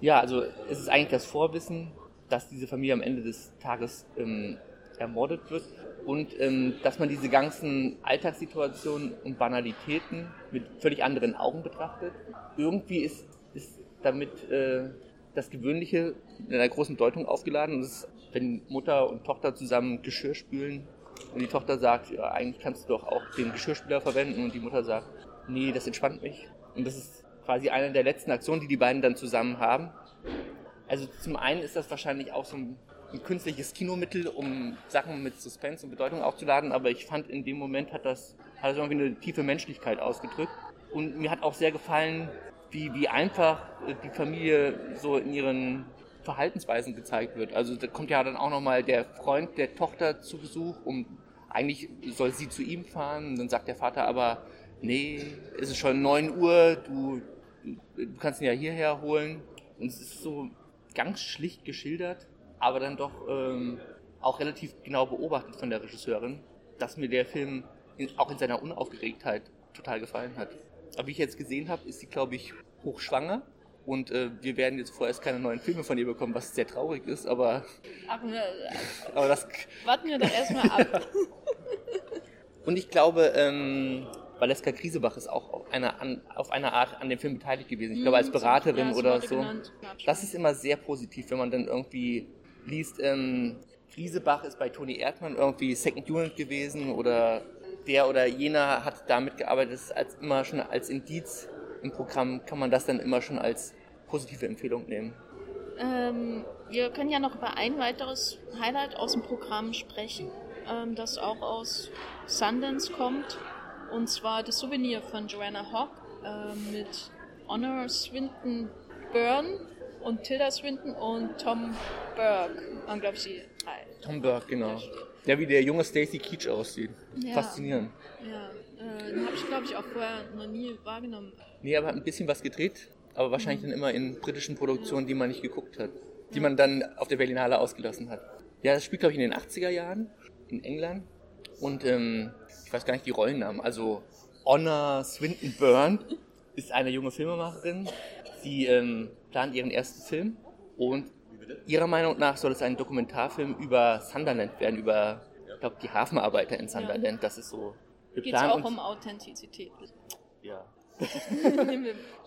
Ja, also es ist eigentlich das Vorwissen, dass diese Familie am Ende des Tages ähm, ermordet wird und ähm, dass man diese ganzen Alltagssituationen und Banalitäten mit völlig anderen Augen betrachtet. Irgendwie ist, ist damit äh, das Gewöhnliche in einer großen Deutung aufgeladen. Und ist, wenn Mutter und Tochter zusammen Geschirr spülen und die Tochter sagt, ja, eigentlich kannst du doch auch den Geschirrspüler verwenden und die Mutter sagt, nee, das entspannt mich. Und das ist quasi eine der letzten Aktionen, die die beiden dann zusammen haben. Also zum einen ist das wahrscheinlich auch so ein, ein künstliches Kinomittel, um Sachen mit Suspense und Bedeutung aufzuladen, aber ich fand in dem Moment hat das, hat das irgendwie eine tiefe Menschlichkeit ausgedrückt. Und mir hat auch sehr gefallen, wie, wie einfach die Familie so in ihren Verhaltensweisen gezeigt wird. Also da kommt ja dann auch nochmal der Freund der Tochter zu Besuch, um eigentlich soll sie zu ihm fahren. Dann sagt der Vater aber, nee, es ist schon 9 Uhr, du, du kannst ihn ja hierher holen. Und es ist so ganz schlicht geschildert, aber dann doch ähm, auch relativ genau beobachtet von der Regisseurin, dass mir der Film in, auch in seiner Unaufgeregtheit total gefallen hat. Aber wie ich jetzt gesehen habe, ist sie, glaube ich, hochschwanger. Und äh, wir werden jetzt vorerst keine neuen Filme von ihr bekommen, was sehr traurig ist, aber. Ach, ne, aber das, warten wir doch erstmal ab. und ich glaube, ähm, Valeska Griesebach ist auch auf einer, an, auf einer Art an dem Film beteiligt gewesen. Ich glaube, als Beraterin ja, oder so. Genannt. Das ist immer sehr positiv, wenn man dann irgendwie liest, ähm, Griesebach ist bei Toni Erdmann irgendwie Second Unit gewesen oder der oder jener hat damit gearbeitet, das ist als immer schon als Indiz im Programm, kann man das dann immer schon als positive Empfehlung nehmen. Ähm, wir können ja noch über ein weiteres Highlight aus dem Programm sprechen, ähm, das auch aus Sundance kommt, und zwar das Souvenir von Joanna Hogg äh, mit Honor Swinton Byrne und Tilda Swinton und Tom Burke, waren glaube ich die drei. Tom Burke, genau. Der wie der junge Stacy Keach aussieht. Ja. Faszinierend. Ja, äh, den habe ich glaube ich auch vorher noch nie wahrgenommen. Nee, aber hat ein bisschen was gedreht, aber wahrscheinlich mhm. dann immer in britischen Produktionen, die man nicht geguckt hat. Die man dann auf der Berlinale ausgelassen hat. Ja, das spielt glaube ich in den 80er Jahren in England. Und ähm, ich weiß gar nicht die Rollennamen. Also Honor Swinton Byrne ist eine junge Filmemacherin. Sie ähm, plant ihren ersten Film und ihrer Meinung nach soll es ein Dokumentarfilm über Sunderland werden, über, ich glaube, die Hafenarbeiter in Sunderland. Ja. Das ist so geplant. Geht es auch um Authentizität? Ja.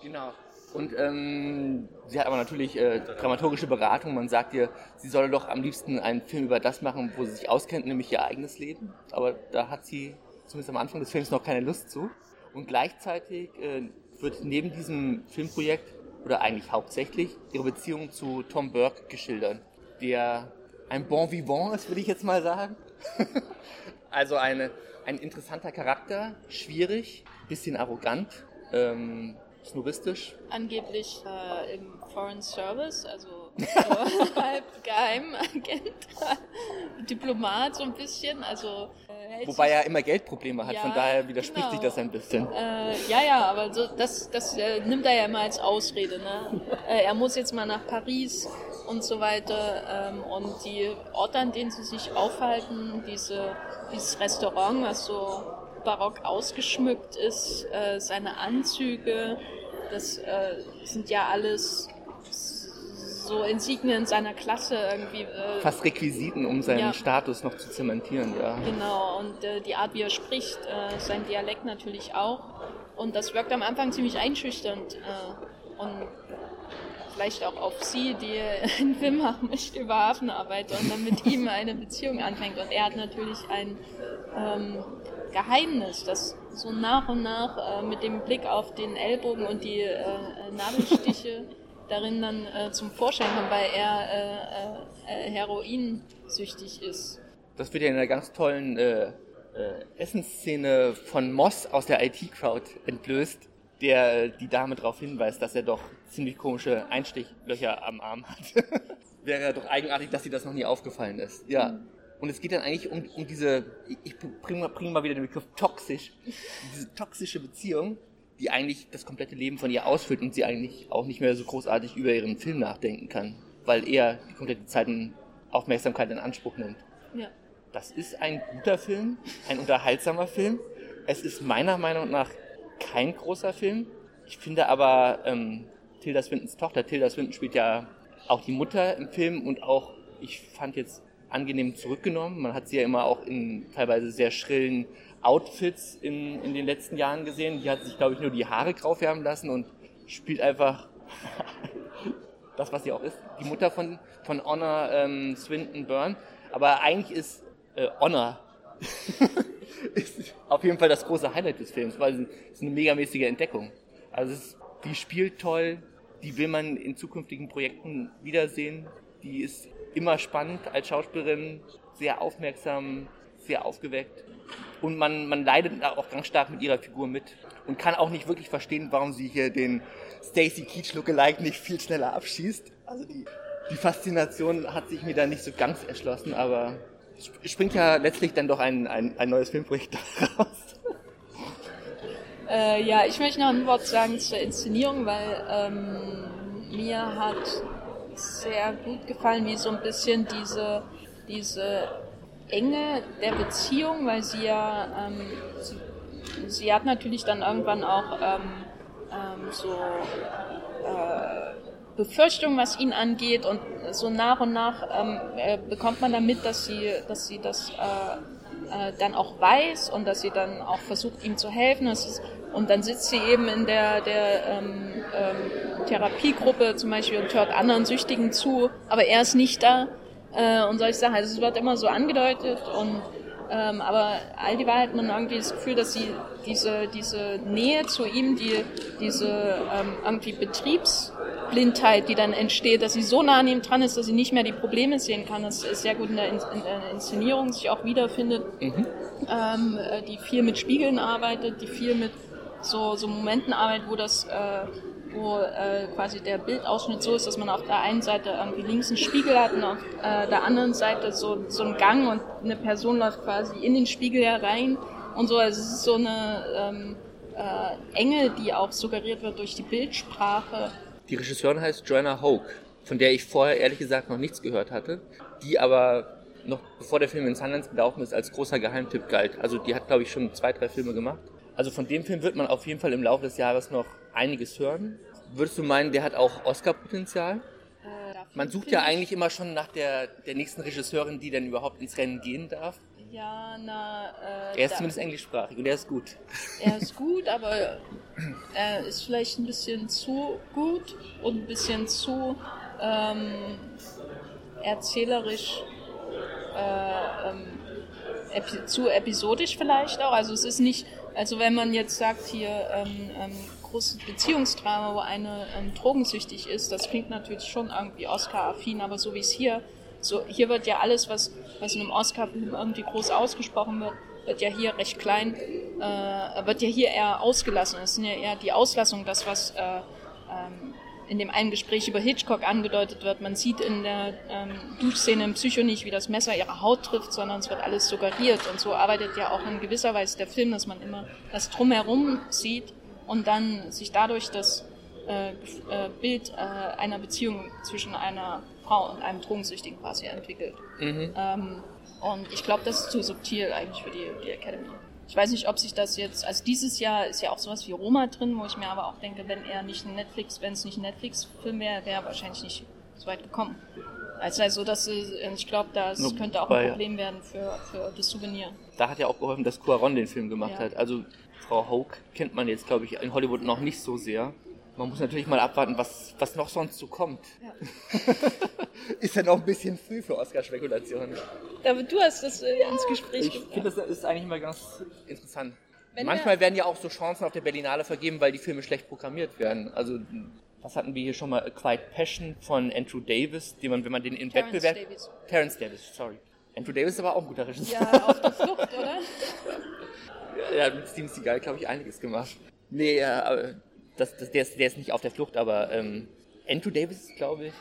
genau. Und ähm, sie hat aber natürlich äh, dramaturgische Beratung. Man sagt ihr, sie solle doch am liebsten einen Film über das machen, wo sie sich auskennt, nämlich ihr eigenes Leben. Aber da hat sie zumindest am Anfang des Films noch keine Lust zu. Und gleichzeitig äh, wird neben diesem Filmprojekt oder eigentlich hauptsächlich ihre Beziehung zu Tom Burke geschildert, der ein Bon Vivant ist, würde ich jetzt mal sagen. also eine, ein interessanter Charakter, schwierig, bisschen arrogant, ähm, snobbistisch. Angeblich äh, im Foreign Service, also so halb Geheimagent, Diplomat so ein bisschen, also äh, Wobei er immer Geldprobleme hat, ja, von daher widerspricht genau. sich das ein bisschen. Äh, ja, ja, aber so, das, das äh, nimmt er ja immer als Ausrede. Ne? Äh, er muss jetzt mal nach Paris und so weiter. Ähm, und die Orte, an denen sie sich aufhalten, diese, dieses Restaurant, was so barock ausgeschmückt ist, äh, seine Anzüge, das äh, sind ja alles so Insignien seiner Klasse irgendwie. Äh, Fast Requisiten, um seinen ja. Status noch zu zementieren, ja. Genau, und äh, die Art, wie er spricht, äh, sein Dialekt natürlich auch. Und das wirkt am Anfang ziemlich einschüchternd. Äh, und vielleicht auch auf sie, die einen Film machen möchte über Hafenarbeiter und dann mit ihm eine Beziehung anfängt. Und er hat natürlich ein ähm, Geheimnis, das so nach und nach äh, mit dem Blick auf den Ellbogen und die äh, Nadelstiche darin dann äh, zum Vorschein kommt, weil er äh, äh, heroinsüchtig ist. Das wird ja in einer ganz tollen äh, äh, Essensszene von Moss aus der IT-Crowd entlöst, der die Dame darauf hinweist, dass er doch ziemlich komische Einstichlöcher am Arm hat. Wäre doch eigenartig, dass sie das noch nie aufgefallen ist. Ja. Mhm. Und es geht dann eigentlich um, um diese, ich bringe bring mal wieder den Begriff toxisch, diese toxische Beziehung, die eigentlich das komplette Leben von ihr ausfüllt und sie eigentlich auch nicht mehr so großartig über ihren Film nachdenken kann, weil er die komplette Zeit in Aufmerksamkeit in Anspruch nimmt. Ja. Das ist ein guter Film, ein unterhaltsamer Film. Es ist meiner Meinung nach kein großer Film. Ich finde aber ähm, Tilda Swintons Tochter, Tilda Swinton spielt ja auch die Mutter im Film und auch, ich fand jetzt angenehm zurückgenommen. Man hat sie ja immer auch in teilweise sehr schrillen Outfits in, in den letzten Jahren gesehen. Die hat sich, glaube ich, nur die Haare grau färben lassen und spielt einfach das, was sie auch ist. Die Mutter von, von Honor ähm, Swinton Byrne. Aber eigentlich ist äh, Honor ist auf jeden Fall das große Highlight des Films, weil es ist eine megamäßige Entdeckung. Also ist, die spielt toll, die will man in zukünftigen Projekten wiedersehen. Die ist immer spannend als Schauspielerin, sehr aufmerksam, sehr aufgeweckt. Und man, man leidet auch ganz stark mit ihrer Figur mit und kann auch nicht wirklich verstehen, warum sie hier den Stacy Keach Lookalike nicht viel schneller abschießt. Also die, die Faszination hat sich mir da nicht so ganz erschlossen, aber springt ja letztlich dann doch ein, ein, ein neues Filmprojekt daraus. Äh, ja, ich möchte noch ein Wort sagen zur Inszenierung, weil ähm, mir hat sehr gut gefallen, wie so ein bisschen diese, diese Enge der Beziehung, weil sie ja, ähm, sie, sie, hat natürlich dann irgendwann auch ähm, ähm, so äh, Befürchtungen, was ihn angeht und so nach und nach ähm, äh, bekommt man damit, dass sie, dass sie das äh, äh, dann auch weiß und dass sie dann auch versucht, ihm zu helfen. Ist, und dann sitzt sie eben in der, der ähm, Therapiegruppe zum Beispiel und hört anderen Süchtigen zu, aber er ist nicht da äh, und solche Sachen. Also es wird immer so angedeutet und ähm, aber all die Wahrheit hat man irgendwie das Gefühl, dass sie diese, diese Nähe zu ihm, die, diese ähm, irgendwie Betriebsblindheit, die dann entsteht, dass sie so nah an ihm dran ist, dass sie nicht mehr die Probleme sehen kann, das ist sehr gut in der, in, in der Inszenierung sich auch wiederfindet, mhm. ähm, äh, die viel mit Spiegeln arbeitet, die viel mit so, so Momenten arbeitet, wo das äh, wo äh, quasi der Bildausschnitt so ist, dass man auf der einen Seite irgendwie links einen Spiegel hat und auf äh, der anderen Seite so, so einen Gang und eine Person läuft quasi in den Spiegel herein und so. Also es ist so eine ähm, äh, Enge, die auch suggeriert wird durch die Bildsprache. Die Regisseurin heißt Joanna Hoke, von der ich vorher ehrlich gesagt noch nichts gehört hatte, die aber noch bevor der Film in Sundance gelaufen ist, als großer Geheimtipp galt. Also die hat, glaube ich, schon zwei, drei Filme gemacht. Also von dem Film wird man auf jeden Fall im Laufe des Jahres noch einiges hören. Würdest du meinen, der hat auch Oscar-Potenzial? Äh, Man sucht ja eigentlich immer schon nach der, der nächsten Regisseurin, die dann überhaupt ins Rennen gehen darf. Ja, na. Äh, er ist zumindest englischsprachig und er ist gut. Er ist gut, aber er ist vielleicht ein bisschen zu gut und ein bisschen zu ähm, erzählerisch, äh, ähm, epi zu episodisch vielleicht auch. Also es ist nicht, also wenn man jetzt sagt hier ähm, ähm großes Beziehungsdrama, wo eine ähm, drogensüchtig ist, das klingt natürlich schon irgendwie Oscar-affin, aber so wie es hier, so hier wird ja alles, was, was in einem Oscar-Film irgendwie groß ausgesprochen wird, wird ja hier recht klein, äh, wird ja hier eher ausgelassen. Es sind ja eher die Auslassung, das, was äh, ähm, in dem einen Gespräch über Hitchcock angedeutet wird. Man sieht in der ähm, Duschszene im Psycho nicht, wie das Messer ihre Haut trifft, sondern es wird alles suggeriert. Und so arbeitet ja auch in gewisser Weise der Film, dass man immer das Drumherum sieht und dann sich dadurch das äh, äh, Bild äh, einer Beziehung zwischen einer Frau und einem Drogensüchtigen quasi entwickelt. Mhm. Ähm, und ich glaube, das ist zu subtil eigentlich für die, die Academy. Ich weiß nicht, ob sich das jetzt, also dieses Jahr ist ja auch sowas wie Roma drin, wo ich mir aber auch denke, wenn er nicht ein Netflix, wenn es nicht ein Netflix-Film wäre, wäre er wahrscheinlich nicht so weit gekommen. Also, also das ich glaube, das no, könnte auch ein Problem werden für, für das Souvenir. Da hat ja auch geholfen, dass Cuaron den Film gemacht ja. hat. Also Frau Hoke kennt man jetzt, glaube ich, in Hollywood noch nicht so sehr. Man muss natürlich mal abwarten, was, was noch sonst so kommt. Ja. ist ja noch ein bisschen früh für Oscar-Spekulationen. Aber du hast das äh, ins Gespräch Ich finde, das ist eigentlich mal ganz interessant. Wenn Manchmal werden ja auch so Chancen auf der Berlinale vergeben, weil die Filme schlecht programmiert werden. Also, was hatten wir hier schon mal? A Quiet Passion von Andrew Davis, den man, wenn man den in Terrence Wettbewerb... Davis. Terrence Davis, sorry. Andrew Davis ist aber auch ein guter Regisseur. Ja, auf der Flucht, oder? er hat mit Steven Seagal, glaube ich, einiges gemacht. Nee, ja, das, das, der, ist, der ist nicht auf der Flucht, aber ähm, Andrew Davis, glaube ich,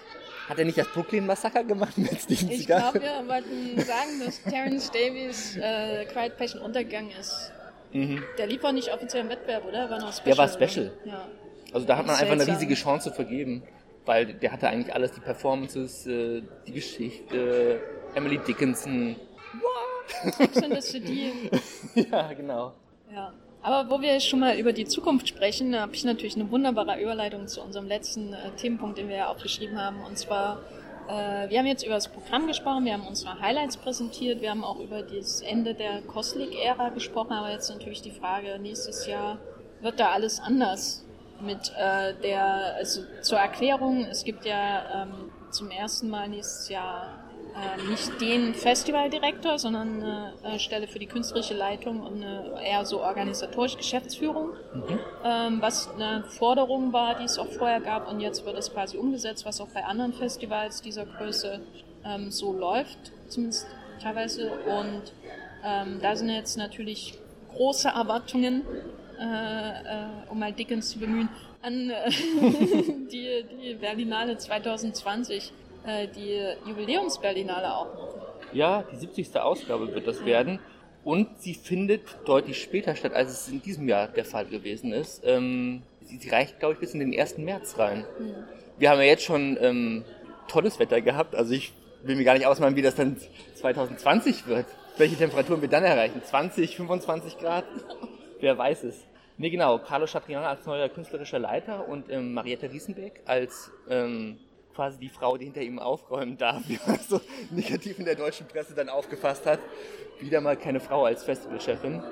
hat er nicht das Brooklyn-Massaker gemacht mit Steven? Ich glaube, wir wollten sagen, dass Terence Davis äh, Quiet Passion Untergang ist. Mhm. Der lief auch nicht offiziell im Wettbewerb, oder? War noch Special. Der war Special. Ja. Also da hat man einfach eine riesige Chance vergeben, weil der hatte eigentlich alles, die Performances, äh, die Geschichte, Emily Dickinson. What? Sex and the City. ja, genau. Ja. Aber wo wir schon mal über die Zukunft sprechen, habe ich natürlich eine wunderbare Überleitung zu unserem letzten äh, Themenpunkt, den wir ja aufgeschrieben haben. Und zwar, äh, wir haben jetzt über das Programm gesprochen, wir haben unsere Highlights präsentiert, wir haben auch über das Ende der Koslik-Ära gesprochen, aber jetzt natürlich die Frage, nächstes Jahr wird da alles anders mit äh, der, also zur Erklärung, es gibt ja ähm, zum ersten Mal nächstes Jahr äh, nicht den Festivaldirektor, sondern eine äh, Stelle für die künstlerische Leitung und eine eher so organisatorische Geschäftsführung, mhm. ähm, was eine Forderung war, die es auch vorher gab und jetzt wird es quasi umgesetzt, was auch bei anderen Festivals dieser Größe ähm, so läuft, zumindest teilweise. Und ähm, da sind jetzt natürlich große Erwartungen, äh, äh um mal Dickens zu bemühen, an äh, die, die Berlinale 2020 äh, die Jubiläumsberlinale auch machen. Ja, die 70. Ausgabe wird das werden. Und sie findet deutlich später statt, als es in diesem Jahr der Fall gewesen ist. Ähm, sie, sie, reicht, glaube ich, bis in den 1. März rein. Mhm. Wir haben ja jetzt schon ähm, tolles Wetter gehabt. Also ich will mir gar nicht ausmalen, wie das dann 2020 wird. Welche Temperaturen wir dann erreichen? 20, 25 Grad? Wer weiß es. Nee, genau. Carlo Chatriana als neuer künstlerischer Leiter und ähm, Mariette Riesenbeck als ähm, quasi die Frau, die hinter ihm aufräumen darf, wie man so negativ in der deutschen Presse dann aufgefasst hat. Wieder mal keine Frau als Festivalchefin.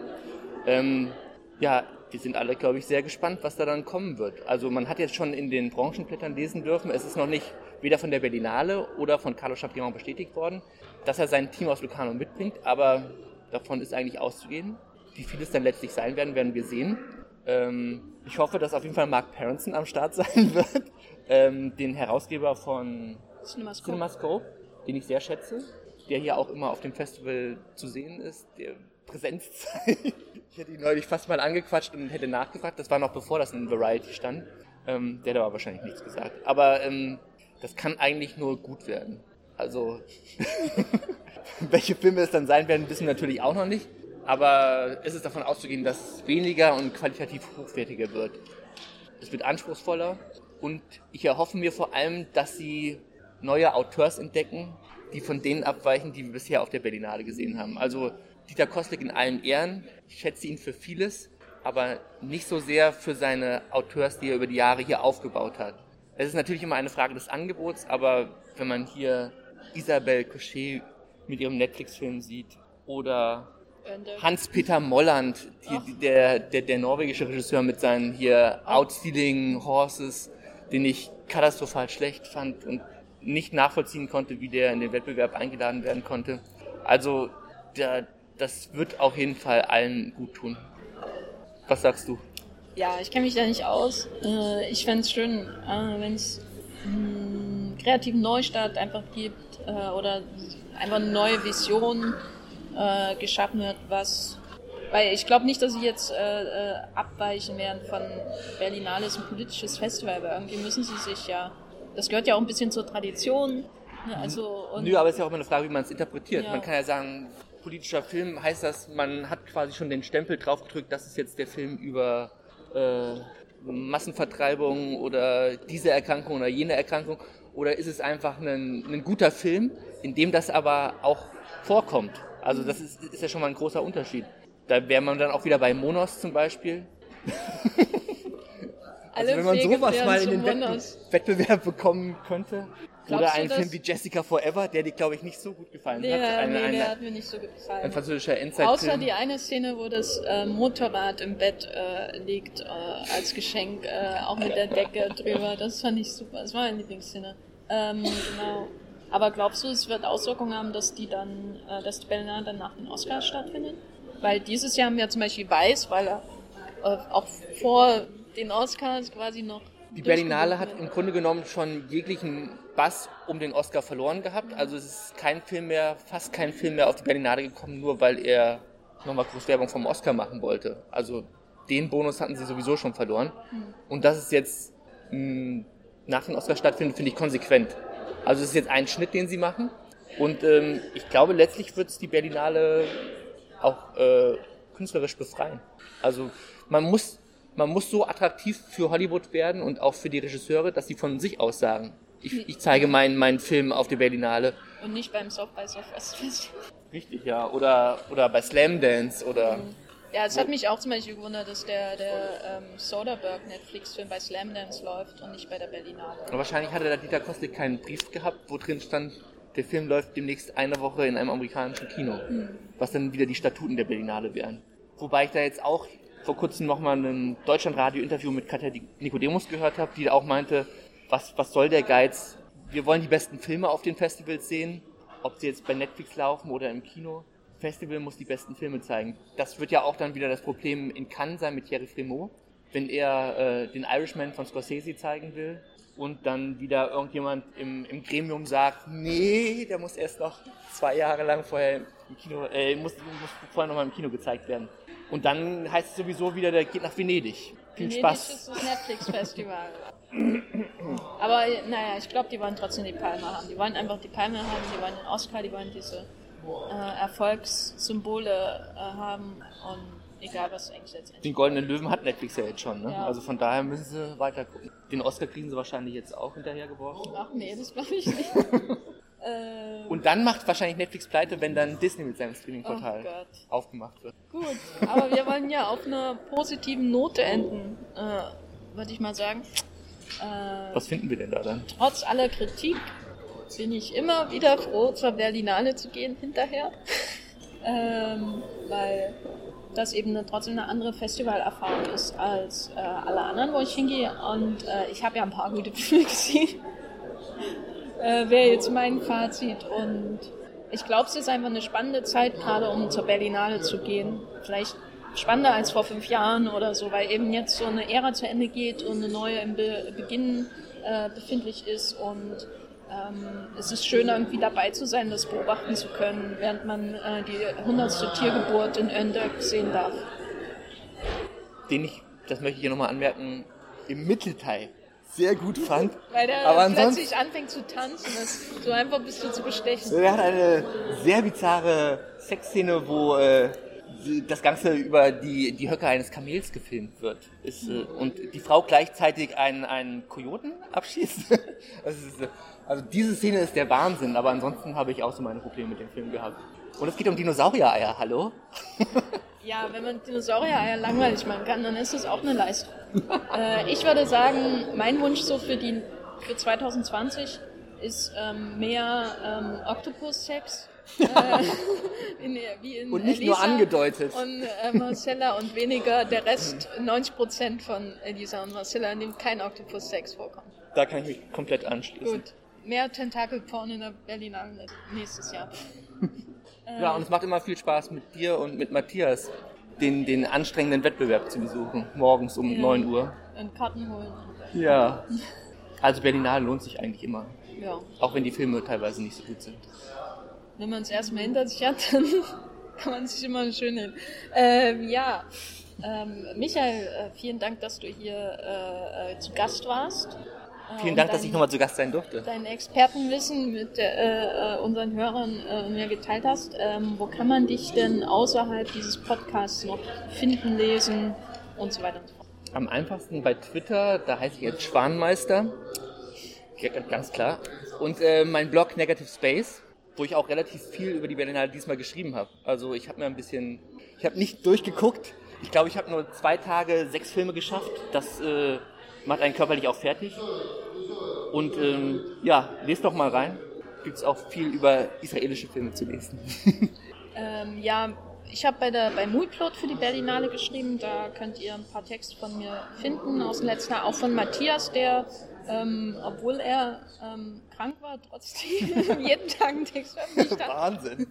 Ähm, ja, wir sind alle, glaube ich, sehr gespannt, was da dann kommen wird. Also man hat jetzt schon in den Branchenblättern lesen dürfen, es ist noch nicht weder von der Berlinale oder von Carlo Chapiron bestätigt worden, dass er sein Team aus Locarno mitbringt, aber davon ist eigentlich auszugehen. Wie viel es dann letztlich sein werden, werden wir sehen. Ähm, ich hoffe, dass auf jeden Fall Mark Parenson am Start sein wird, ähm, den Herausgeber von CinemaScope. CinemaScope, den ich sehr schätze, der hier auch immer auf dem Festival zu sehen ist, der Präsenz zeigt. Ich hätte ihn neulich fast mal angequatscht und hätte nachgefragt, das war noch bevor das in Variety stand. Ähm, der hat aber wahrscheinlich nichts gesagt. Aber ähm, das kann eigentlich nur gut werden. Also, welche Filme es dann sein werden, wissen wir natürlich auch noch nicht. Aber es ist davon auszugehen, dass es weniger und qualitativ hochwertiger wird. Es wird anspruchsvoller und ich erhoffe mir vor allem, dass sie neue Auteurs entdecken, die von denen abweichen, die wir bisher auf der Berlinale gesehen haben. Also Dieter Kostek in allen Ehren. Ich schätze ihn für vieles, aber nicht so sehr für seine Auteurs, die er über die Jahre hier aufgebaut hat. Es ist natürlich immer eine Frage des Angebots, aber wenn man hier Isabelle Cochet mit ihrem Netflix-Film sieht oder Hans-Peter Molland, die, der, der, der norwegische Regisseur mit seinen hier Outstealing Horses, den ich katastrophal schlecht fand und nicht nachvollziehen konnte, wie der in den Wettbewerb eingeladen werden konnte. Also der, das wird auf jeden Fall allen gut tun. Was sagst du? Ja, ich kenne mich da nicht aus. Äh, ich fände es schön, äh, wenn es einen kreativen Neustart einfach gibt äh, oder einfach eine neue Vision geschaffen wird, was weil ich glaube nicht, dass sie jetzt äh, abweichen werden von Berlinale ist ein politisches Festival, aber irgendwie müssen sie sich ja, das gehört ja auch ein bisschen zur Tradition. Ne? Also, und Nö, aber es ist ja auch immer eine Frage, wie man es interpretiert. Ja. Man kann ja sagen, politischer Film heißt das, man hat quasi schon den Stempel draufgedrückt, das ist jetzt der Film über äh, Massenvertreibung oder diese Erkrankung oder jene Erkrankung? Oder ist es einfach ein, ein guter Film, in dem das aber auch vorkommt? Also das ist, ist ja schon mal ein großer Unterschied. Da wäre man dann auch wieder bei Monos zum Beispiel. also wenn man sowas mal in den Wettbewerb bekommen könnte, Glaubst Oder ein Film wie Jessica Forever, der dir, glaube ich, nicht so gut gefallen der, hat. Eine, nee, eine, der hat mir nicht so gefallen. Ein französischer Endzeitfilm. Außer die eine Szene, wo das äh, Motorrad im Bett äh, liegt äh, als Geschenk, äh, auch mit der Decke drüber. Das fand ich super. Das war meine Lieblingsszene. Ähm, genau. Aber glaubst du, es wird Auswirkungen haben, dass die dann, äh, dass die Berlinale dann nach den Oscars stattfindet? Weil dieses Jahr haben wir zum Beispiel Weiß, weil er äh, auch vor den Oscars quasi noch die Berlinale hat im Grunde genommen schon jeglichen Bass um den Oscar verloren gehabt. Also es ist kein Film mehr, fast kein Film mehr auf die Berlinale gekommen, nur weil er nochmal groß Werbung vom Oscar machen wollte. Also den Bonus hatten sie sowieso schon verloren. Und das ist jetzt mh, hm, nach dem Oscar stattfindet, finde ich konsequent. Also es ist jetzt ein Schnitt, den sie machen. Und ähm, ich glaube, letztlich wird es die Berlinale auch äh, künstlerisch befreien. Also man muss man muss so attraktiv für Hollywood werden und auch für die Regisseure, dass sie von sich aus sagen, ich, ich zeige meinen, meinen Film auf der Berlinale. Und nicht beim South by Southwest Festival. Richtig, ja. Oder, oder bei Slam Dance oder... Mhm. Ja, es hat mich auch zum Beispiel gewundert, dass der, der ähm, Soderbergh Netflix-Film bei Slam Dance läuft und nicht bei der Berlinale. Und wahrscheinlich hatte der Dieter Kostik keinen Brief gehabt, wo drin stand, der Film läuft demnächst eine Woche in einem amerikanischen Kino. Mhm. Was dann wieder die Statuten der Berlinale wären. Wobei ich da jetzt auch vor kurzem nochmal ein Deutschlandradio-Interview mit Katja Nikodemus gehört habe, die auch meinte, was, was soll der Geiz? Wir wollen die besten Filme auf den Festivals sehen, ob sie jetzt bei Netflix laufen oder im Kino. Festival muss die besten Filme zeigen. Das wird ja auch dann wieder das Problem in Cannes sein mit Thierry Frémaux, wenn er äh, den Irishman von Scorsese zeigen will und dann wieder irgendjemand im, im Gremium sagt, nee, der muss erst noch zwei Jahre lang vorher im Kino, äh, muss, muss vorher nochmal im Kino gezeigt werden. Und dann heißt es sowieso wieder, der geht nach Venedig. Viel Venedig Spaß. ist das Netflix-Festival. Aber naja, ich glaube, die wollen trotzdem die Palme haben. Die wollen einfach die Palme haben, die wollen den Oscar, die wollen diese äh, Erfolgssymbole äh, haben und egal was eigentlich letztendlich. Den Goldenen Löwen hat Netflix ja jetzt schon, ne? Ja. Also von daher müssen sie weiter gucken. Den Oscar kriegen sie wahrscheinlich jetzt auch hinterhergeworfen. Ach nee, das glaube ich nicht. Ähm, und dann macht wahrscheinlich Netflix pleite, wenn dann Disney mit seinem Streaming-Portal oh aufgemacht wird. Gut, aber wir wollen ja auf einer positiven Note enden, äh, würde ich mal sagen. Äh, Was finden wir denn da dann? Trotz aller Kritik bin ich immer wieder froh, zur Berlinale zu gehen hinterher. ähm, weil das eben trotzdem eine andere Festivalerfahrung ist als äh, alle anderen, wo ich hingehe. Und äh, ich habe ja ein paar gute Filme gesehen. äh, Wäre jetzt mein Fazit. Und ich glaube, es ist einfach eine spannende Zeit, gerade um zur Berlinale zu gehen. Vielleicht spannender als vor fünf Jahren oder so, weil eben jetzt so eine Ära zu Ende geht und eine neue im Be Beginn äh, befindlich ist und es ist schön, irgendwie dabei zu sein, das beobachten zu können, während man äh, die 100. Tiergeburt in Öndök sehen darf. Den ich, das möchte ich hier nochmal anmerken, im Mittelteil sehr gut fand. Weil der aber plötzlich anfängt zu tanzen, das, so einfach bist du zu bestechen. Er hat eine sehr bizarre Sexszene, wo äh, das Ganze über die, die Höcke eines Kamels gefilmt wird. Ist, äh, und die Frau gleichzeitig einen, einen Kojoten abschießt. ist, äh, also diese Szene ist der Wahnsinn, aber ansonsten habe ich auch so meine Probleme mit dem Film gehabt. Und es geht um Dinosaurier-Eier, hallo? Ja, wenn man Dinosaurier-Eier langweilig machen kann, dann ist das auch eine Leistung. äh, ich würde sagen, mein Wunsch so für, die, für 2020 ist ähm, mehr ähm, Octopus-Sex äh, in, wie in und nicht Elisa nur angedeutet. Und äh, Marcella und weniger der Rest, 90% von Elisa und Marcella, in dem kein Octopus-Sex vorkommt. Da kann ich mich komplett anschließen. Gut. Mehr Tentakelporn in der Berlinale nächstes Jahr. ja, und es macht immer viel Spaß mit dir und mit Matthias, den, den anstrengenden Wettbewerb zu besuchen, morgens um ja. 9 Uhr. Und Karten holen. Ja. Also Berlinale lohnt sich eigentlich immer. Ja. Auch wenn die Filme teilweise nicht so gut sind wenn man es erstmal hinter sich hat, dann kann man sich immer schön hin. Ähm, ja, ähm, Michael, äh, vielen Dank, dass du hier äh, äh zu Gast warst. Äh, vielen Dank, dein, dass ich nochmal zu Gast sein durfte. Dein Expertenwissen mit äh, unseren Hörern äh, mir geteilt hast. Ähm, wo kann man dich denn außerhalb dieses Podcasts noch finden, lesen und so weiter und so fort? Am einfachsten bei Twitter, da heiße ich jetzt Schwanmeister. Ganz klar. Und äh, mein Blog Negative Space wo ich auch relativ viel über die Berlinale diesmal geschrieben habe. Also ich habe mir ein bisschen, ich habe nicht durchgeguckt. Ich glaube, ich habe nur zwei Tage sechs Filme geschafft. Das äh, macht einen körperlich auch fertig. Und ähm, ja, lest doch mal rein. Gibt es auch viel über israelische Filme zu lesen. ähm, ja, ich habe bei der bei Mulplot für die Berlinale geschrieben. Da könnt ihr ein paar Texte von mir finden aus dem letzten Jahr, auch von Matthias, der ähm, obwohl er ähm, krank war, trotzdem jeden Tag einen Text veröffentlicht hat. Wahnsinn.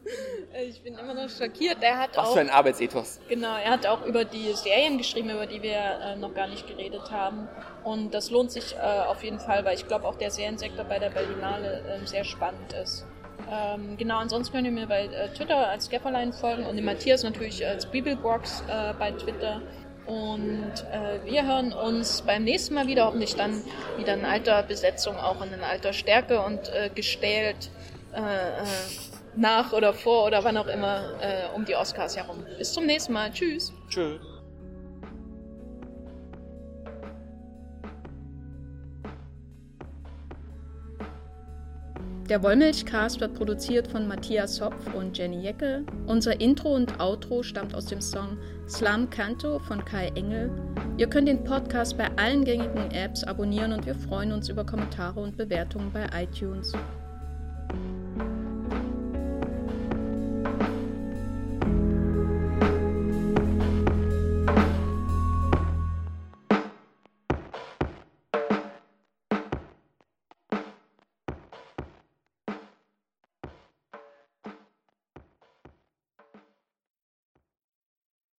Ich bin immer noch schockiert. Er hat Was auch, für ein Arbeitsethos. Genau, er hat auch über die Serien geschrieben, über die wir äh, noch gar nicht geredet haben. Und das lohnt sich äh, auf jeden Fall, weil ich glaube auch der Seriensektor bei der Berlinale äh, sehr spannend ist. Ähm, genau, ansonsten könnt ihr mir bei äh, Twitter als Gafferlein folgen und den Matthias natürlich als Bibelbox äh, bei Twitter. Und äh, wir hören uns beim nächsten Mal wieder, hoffentlich dann wieder in alter Besetzung, auch in alter Stärke und äh, gestählt äh, äh, nach oder vor oder wann auch immer äh, um die Oscars herum. Bis zum nächsten Mal. Tschüss. Tschüss. Der Wollmilchcast wird produziert von Matthias Hopf und Jenny Jecke. Unser Intro und Outro stammt aus dem Song Slam Canto von Kai Engel. Ihr könnt den Podcast bei allen gängigen Apps abonnieren und wir freuen uns über Kommentare und Bewertungen bei iTunes.